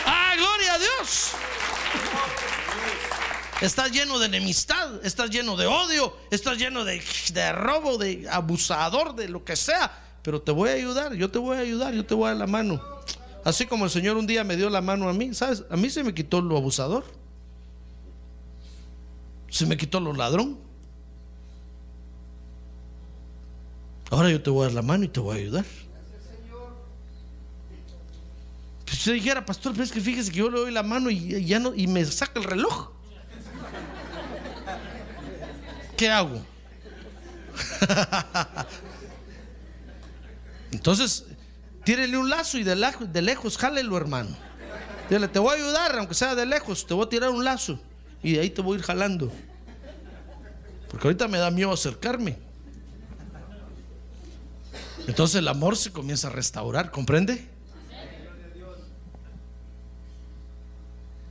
Ah, gloria a Dios. Estás lleno de enemistad, estás lleno de odio, estás lleno de, de robo, de abusador, de lo que sea. Pero te voy a ayudar, yo te voy a ayudar, yo te voy a dar la mano. Así como el Señor un día me dio la mano a mí, ¿sabes? A mí se me quitó lo abusador. Se me quitó lo ladrón. Ahora yo te voy a dar la mano y te voy a ayudar. Si usted dijera, pastor, pero es que fíjese que yo le doy la mano y ya no, y me saca el reloj. ¿Qué hago? Entonces, tírele un lazo y de, la- de lejos, jálelo, hermano. Dile, te voy a ayudar, aunque sea de lejos, te voy a tirar un lazo y de ahí te voy a ir jalando. Porque ahorita me da miedo acercarme. Entonces el amor se comienza a restaurar, ¿comprende?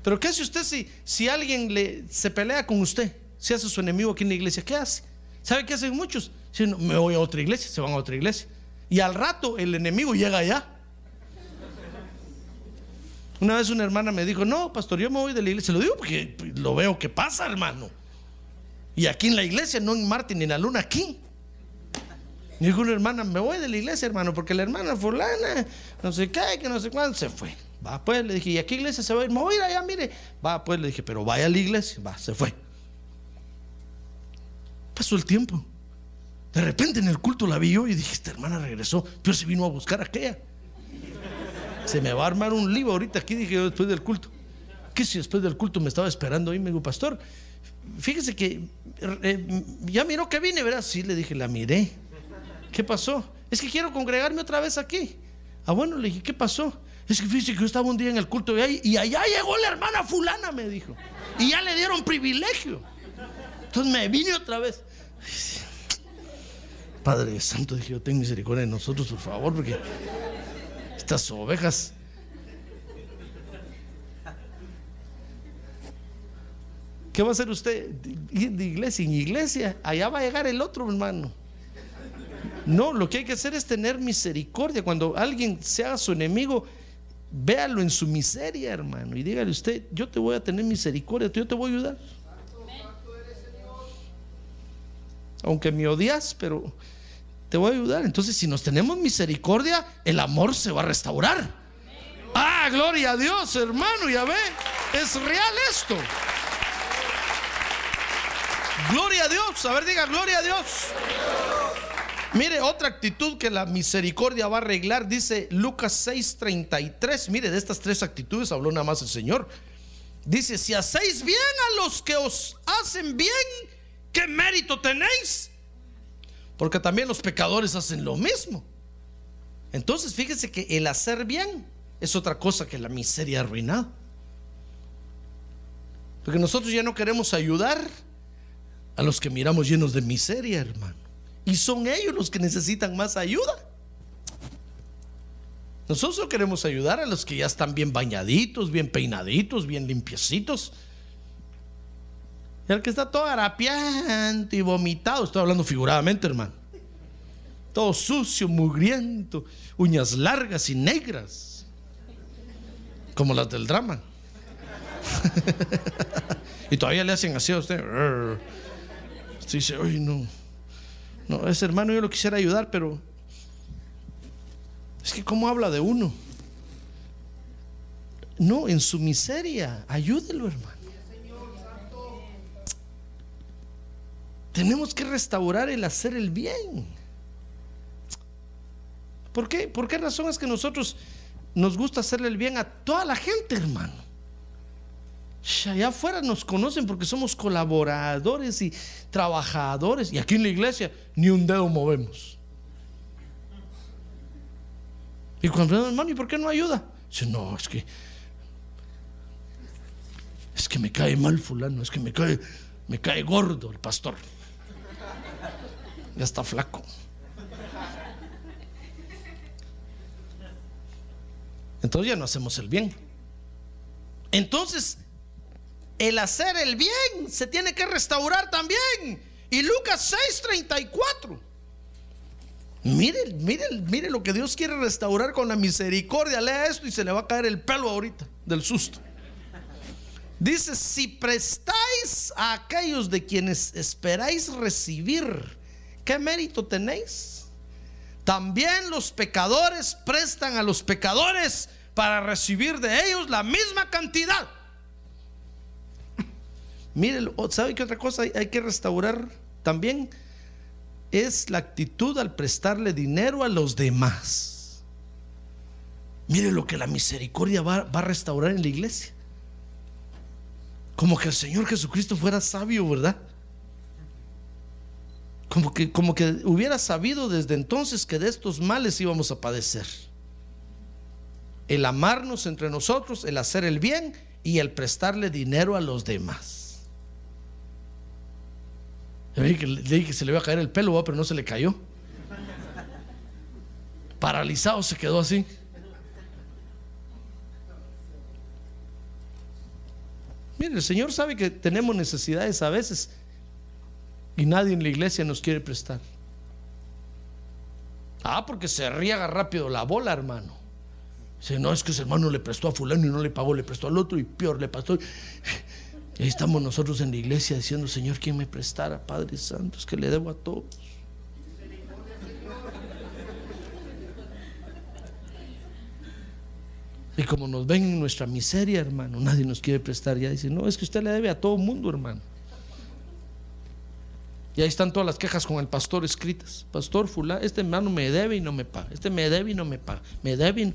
Pero ¿qué hace usted si, si alguien le, se pelea con usted? Si hace su enemigo aquí en la iglesia, ¿qué hace? ¿Sabe qué hacen muchos? Si no, me voy a otra iglesia, se van a otra iglesia. Y al rato el enemigo llega allá. Una vez una hermana me dijo, no, pastor, yo me voy de la iglesia. Lo digo porque lo veo que pasa, hermano. Y aquí en la iglesia, no en Marte ni en la luna, aquí. Me dijo una hermana, me voy de la iglesia, hermano, porque la hermana fulana, no sé qué, que no sé cuándo, se fue. Va, pues, le dije, ¿y a qué iglesia se va a ir? Me voy a ir allá, mire. Va, pues, le dije, pero vaya a la iglesia. Va, se fue. Pasó el tiempo. De repente en el culto la vi yo y dije, esta hermana regresó, pero se vino a buscar a aquella. Se me va a armar un lío ahorita aquí, dije yo, después del culto. ¿Qué si después del culto me estaba esperando ahí? Me dijo, pastor, fíjese que eh, ya miró que vine, ¿verdad? Sí, le dije, la miré. ¿Qué pasó? Es que quiero congregarme otra vez aquí. Ah, bueno, le dije, ¿qué pasó? Es que fíjese que yo estaba un día en el culto y, ahí- y allá llegó la hermana fulana, me dijo. Y ya le dieron privilegio. Entonces me vine otra vez. Padre Santo, dije yo, ten misericordia de nosotros, por favor, porque estas ovejas. ¿Qué va a hacer usted? De iglesia en iglesia. Allá va a llegar el otro, hermano. No, lo que hay que hacer es tener misericordia. Cuando alguien se haga su enemigo, véalo en su miseria, hermano. Y dígale usted, yo te voy a tener misericordia, yo te voy a ayudar. Aunque me odias, pero te voy a ayudar. Entonces, si nos tenemos misericordia, el amor se va a restaurar. Ah, gloria a Dios, hermano, ya ve. Es real esto. Gloria a Dios. A ver, diga, gloria a Dios. Mire, otra actitud que la misericordia va a arreglar, dice Lucas 6:33. Mire, de estas tres actitudes habló nada más el Señor. Dice, si hacéis bien a los que os hacen bien, ¿qué mérito tenéis? Porque también los pecadores hacen lo mismo. Entonces, fíjese que el hacer bien es otra cosa que la miseria arruinada. Porque nosotros ya no queremos ayudar a los que miramos llenos de miseria, hermano. Y son ellos los que necesitan más ayuda. Nosotros no queremos ayudar a los que ya están bien bañaditos, bien peinaditos, bien limpiecitos. Y al que está todo harapiante y vomitado, estoy hablando figuradamente, hermano. Todo sucio, mugriento, uñas largas y negras, como las del drama. y todavía le hacen así a usted. Usted dice, ay, no. No, ese hermano yo lo quisiera ayudar, pero es que cómo habla de uno. No, en su miseria, ayúdelo, hermano. Tenemos que restaurar el hacer el bien. ¿Por qué? ¿Por qué razón es que nosotros nos gusta hacerle el bien a toda la gente, hermano? Allá afuera nos conocen porque somos colaboradores y trabajadores. Y aquí en la iglesia ni un dedo movemos. Y cuando hermano, ¿y por qué no ayuda? Dice, no, es que es que me cae mal fulano, es que me cae, me cae gordo el pastor. Ya está flaco. Entonces ya no hacemos el bien. Entonces, el hacer el bien se tiene que restaurar también. Y Lucas 6:34. Mire, mire, mire lo que Dios quiere restaurar con la misericordia. Lea esto y se le va a caer el pelo ahorita del susto. Dice, si prestáis a aquellos de quienes esperáis recibir, ¿qué mérito tenéis? También los pecadores prestan a los pecadores para recibir de ellos la misma cantidad. Mire, ¿sabe qué otra cosa hay, que restaurar también? Es la actitud al prestarle dinero a los demás. Mire lo que la misericordia va a restaurar en la iglesia. Como que el Señor Jesucristo fuera sabio, ¿verdad? Como que, como que hubiera sabido desde entonces que de estos males íbamos a padecer. El amarnos entre nosotros, el hacer el bien y el prestarle dinero a los demás. Le dije que, le dije que se le iba a caer el pelo, pero no se le cayó. Paralizado se quedó así. Mire, el Señor sabe que tenemos necesidades a veces y nadie en la iglesia nos quiere prestar. Ah, porque se riega rápido la bola, hermano. Dice, no, es que ese hermano le prestó a fulano y no le pagó, le prestó al otro y peor le pasó. Y ahí estamos nosotros en la iglesia diciendo, Señor, ¿quién me prestara? Padre Santo, es que le debo a todos. Y como nos ven en nuestra miseria, hermano, nadie nos quiere prestar. Ya dice, no, es que usted le debe a todo mundo, hermano. Y ahí están todas las quejas con el pastor escritas. Pastor fulano, este hermano me debe y no me paga. Este me debe y no me paga. Me debe y no...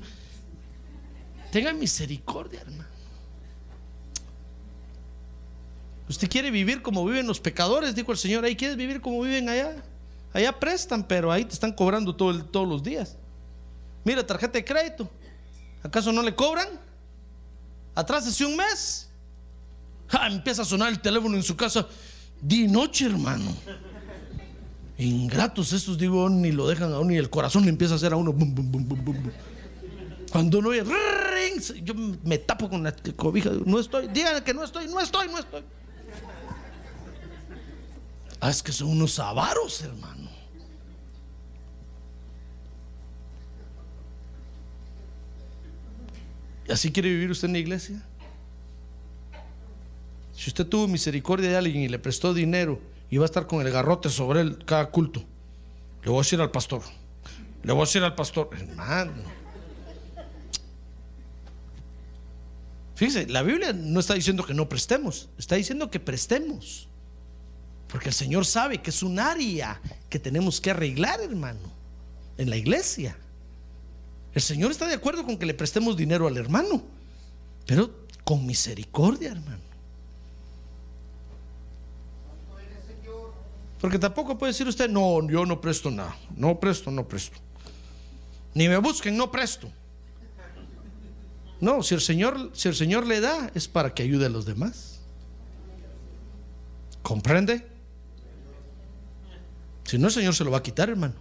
Tenga misericordia, hermano. Usted quiere vivir como viven los pecadores, dijo el Señor. Ahí quieres vivir como viven allá. Allá prestan, pero ahí te están cobrando todo todos los días. Mira, tarjeta de crédito. ¿Acaso no le cobran? Atrás de un mes. empieza a sonar el teléfono en su casa. Di noche, hermano. Ingratos estos, digo, ni lo dejan a uno, ni el corazón le empieza a hacer a uno. Cuando uno oye, yo me tapo con la cobija. No estoy, díganle que no estoy, no estoy, no estoy. Ah, es que son unos avaros, hermano. ¿Y así quiere vivir usted en la iglesia? Si usted tuvo misericordia de alguien y le prestó dinero y va a estar con el garrote sobre él cada culto, le voy a decir al pastor, le voy a decir al pastor, hermano. Fíjese, la Biblia no está diciendo que no prestemos, está diciendo que prestemos. Porque el Señor sabe que es un área que tenemos que arreglar, hermano, en la iglesia. El Señor está de acuerdo con que le prestemos dinero al hermano, pero con misericordia, hermano. Porque tampoco puede decir usted, no, yo no presto nada, no presto, no presto. Ni me busquen, no presto. No, si el Señor, si el Señor le da, es para que ayude a los demás. ¿Comprende? Si no, el Señor se lo va a quitar, hermano.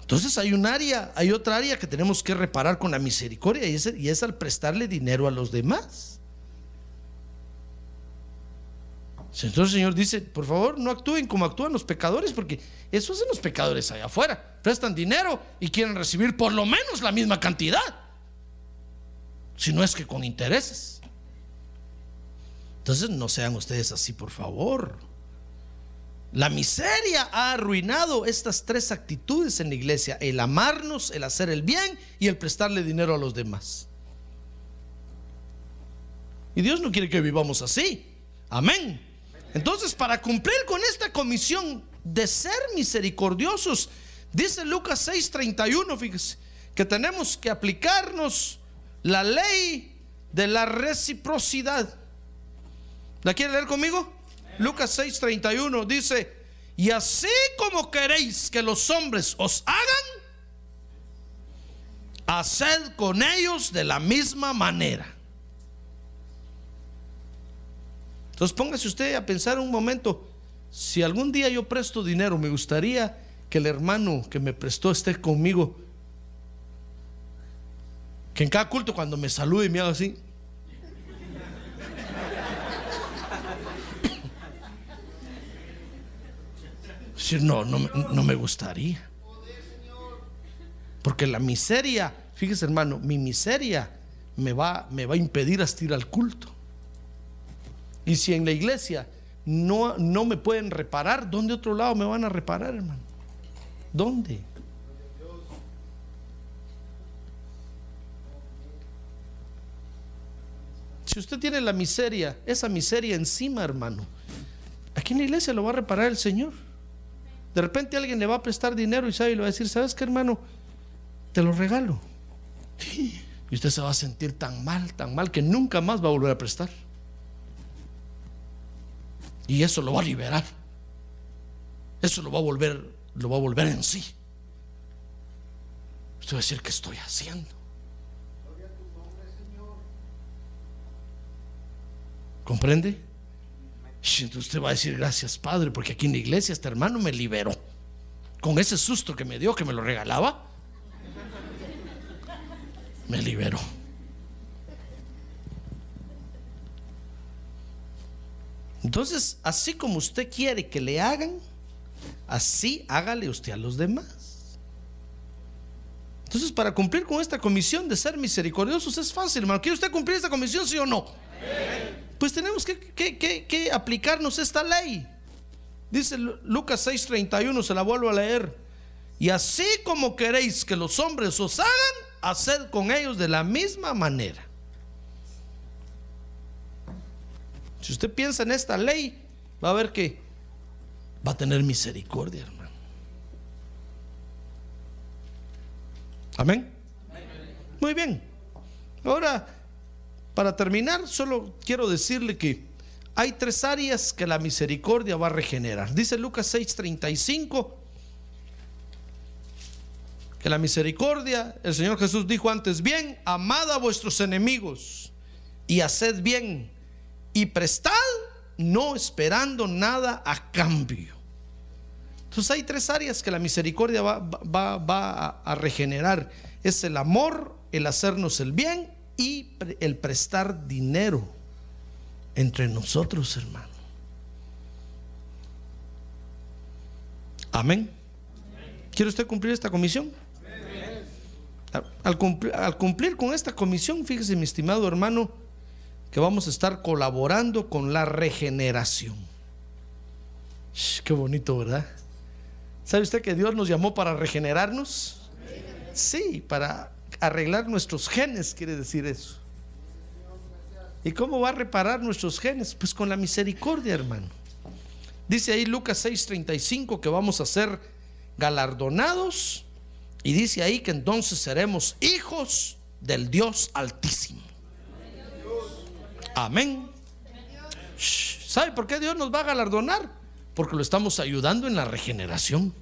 Entonces hay un área, hay otra área que tenemos que reparar con la misericordia y es, y al prestarle dinero a los demás. Entonces el Señor dice, por favor, no actúen como actúan los pecadores, porque eso hacen los pecadores allá afuera. Prestan dinero y quieren recibir por lo menos la misma cantidad. Si no es que con intereses. Entonces no sean ustedes así, por favor. La miseria ha arruinado estas tres actitudes en la iglesia, el amarnos, el hacer el bien y el prestarle dinero a los demás. Y Dios no quiere que vivamos así. Amén. Entonces, para cumplir con esta comisión de ser misericordiosos, dice Lucas 6:31, fíjese, que tenemos que aplicarnos la ley de la reciprocidad. ¿La quiere leer conmigo? Lucas 6:31 dice, y así como queréis que los hombres os hagan, haced con ellos de la misma manera. Entonces póngase usted a pensar un momento, si algún día yo presto dinero, me gustaría que el hermano que me prestó esté conmigo, que en cada culto cuando me salude me haga así. No, no, no me gustaría. Porque la miseria, fíjese hermano, mi miseria me va, me va a impedir asistir al culto. Y si en la iglesia no, no me pueden reparar, ¿dónde otro lado me van a reparar, hermano? ¿Dónde? Si usted tiene la miseria, esa miseria encima, hermano, aquí en la iglesia lo va a reparar el Señor. De repente alguien le va a prestar dinero y sabe y le va a decir, ¿sabes qué, hermano? Te lo regalo. Y usted se va a sentir tan mal, tan mal, que nunca más va a volver a prestar. Y eso lo va a liberar. Eso lo va a volver, lo va a volver en sí. Usted va a decir, ¿qué estoy haciendo? ¿Comprende? Entonces usted va a decir, gracias Padre, porque aquí en la iglesia este hermano me liberó. Con ese susto que me dio, que me lo regalaba, me liberó. Entonces, así como usted quiere que le hagan, así hágale usted a los demás. Entonces, para cumplir con esta comisión de ser misericordiosos es fácil, hermano. ¿Quiere usted cumplir esta comisión, sí o no? Pues tenemos que, que- aplicarnos esta ley. Dice Lu- Lucas 6:31, se la vuelvo a leer. Y así como queréis que los hombres os hagan, haced con ellos de la misma manera. Si usted piensa en esta ley, va a ver que va a tener misericordia, hermano. Amén. Muy bien. Ahora, para terminar, solo quiero decirle que hay tres áreas que la misericordia va a regenerar. Dice Lucas 6:35 que la misericordia, el Señor Jesús dijo antes, bien, amad a vuestros enemigos y haced bien y prestad no esperando nada a cambio. Entonces hay tres áreas que la misericordia va, va- va a, regenerar. Es el amor, el hacernos el bien y el prestar dinero entre nosotros, hermano. Amén. ¿Quiere usted cumplir esta comisión? Al cumplir, al cumplir con esta comisión, fíjese mi estimado hermano, que vamos a estar colaborando con la regeneración. Qué bonito, ¿verdad? ¿Sabe usted que Dios nos llamó para regenerarnos? Sí, para arreglar nuestros genes, quiere decir eso. ¿Y cómo va a reparar nuestros genes? Pues con la misericordia, hermano. Dice ahí Lucas 6:35 que vamos a ser galardonados y dice ahí que entonces seremos hijos del Dios Altísimo. Amén. ¿Sabe por qué Dios nos va a galardonar? Porque lo estamos ayudando en la regeneración.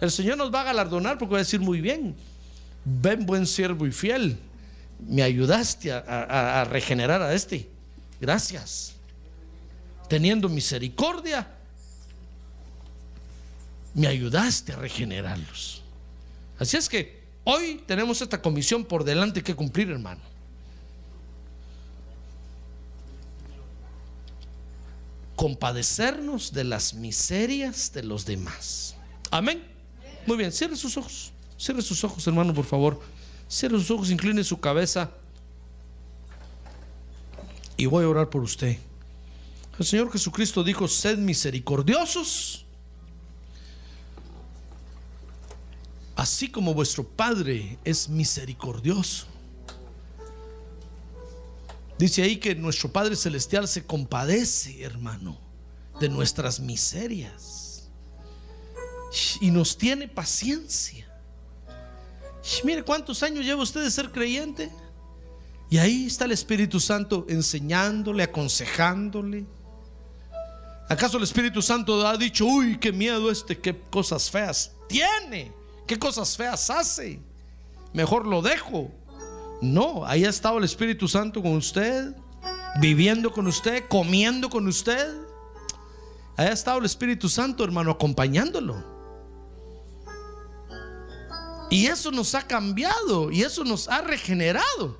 El Señor nos va a galardonar porque va a decir muy bien, ven buen siervo y fiel, me ayudaste a- a regenerar a este. Gracias. Teniendo misericordia, me ayudaste a regenerarlos. Así es que hoy tenemos esta comisión por delante que cumplir, hermano. Compadecernos de las miserias de los demás. Amén. Muy bien, cierre sus ojos. Cierre sus ojos, hermano, por favor. Cierre sus ojos, incline su cabeza. Y voy a orar por usted. El Señor Jesucristo dijo, sed misericordiosos, así como vuestro Padre es misericordioso. Dice ahí que nuestro Padre Celestial se compadece, hermano, de nuestras miserias. Y nos tiene paciencia. Mire cuántos años lleva usted de ser creyente. Y ahí está el Espíritu Santo enseñándole, aconsejándole. ¿Acaso el Espíritu Santo ha dicho, uy, qué miedo este, qué cosas feas tiene, qué cosas feas hace? Mejor lo dejo. No, ahí ha estado el Espíritu Santo con usted, viviendo con usted, comiendo con usted. Ahí ha estado el Espíritu Santo, hermano, acompañándolo. Y eso nos ha cambiado y eso nos ha regenerado.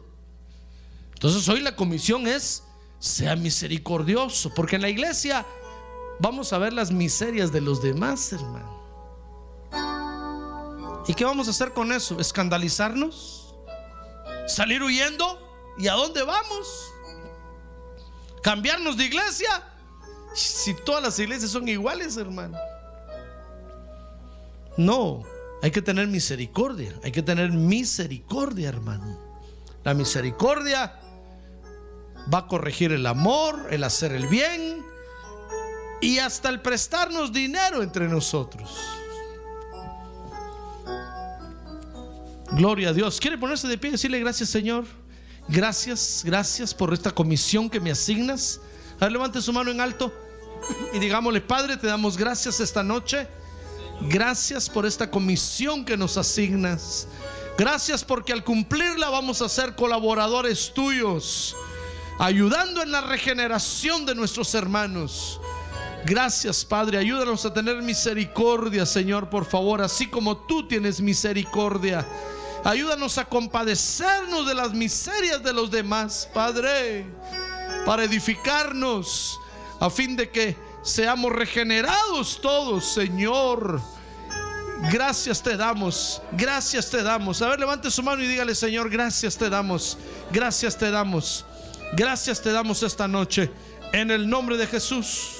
Entonces hoy la comisión es, sea misericordioso, porque en la iglesia vamos a ver las miserias de los demás, hermano. ¿Y qué vamos a hacer con eso? ¿Escandalizarnos? ¿Salir huyendo? ¿Y a dónde vamos? ¿Cambiarnos de iglesia? Si todas las iglesias son iguales, hermano. No, hay que tener misericordia. Hay que tener misericordia, hermano. La misericordia va a corregir el amor, el hacer el bien y hasta el prestarnos dinero entre nosotros. Gloria a Dios. ¿Quiere ponerse de pie y decirle gracias, Señor? Gracias, gracias por esta comisión que me asignas. A ver, levante su mano en alto y digámosle, Padre, te damos gracias esta noche. Gracias por esta comisión que nos asignas. Gracias porque al cumplirla vamos a ser colaboradores tuyos, ayudando en la regeneración de nuestros hermanos. Gracias, Padre. Ayúdanos a tener misericordia, Señor, por favor, así como tú tienes misericordia. Ayúdanos a compadecernos de las miserias de los demás, Padre, para edificarnos, a fin de que seamos regenerados todos, Señor. Gracias te damos, gracias te damos. A ver, levante su mano y dígale, Señor, gracias te damos, gracias te damos, gracias te damos esta noche, en el nombre de Jesús.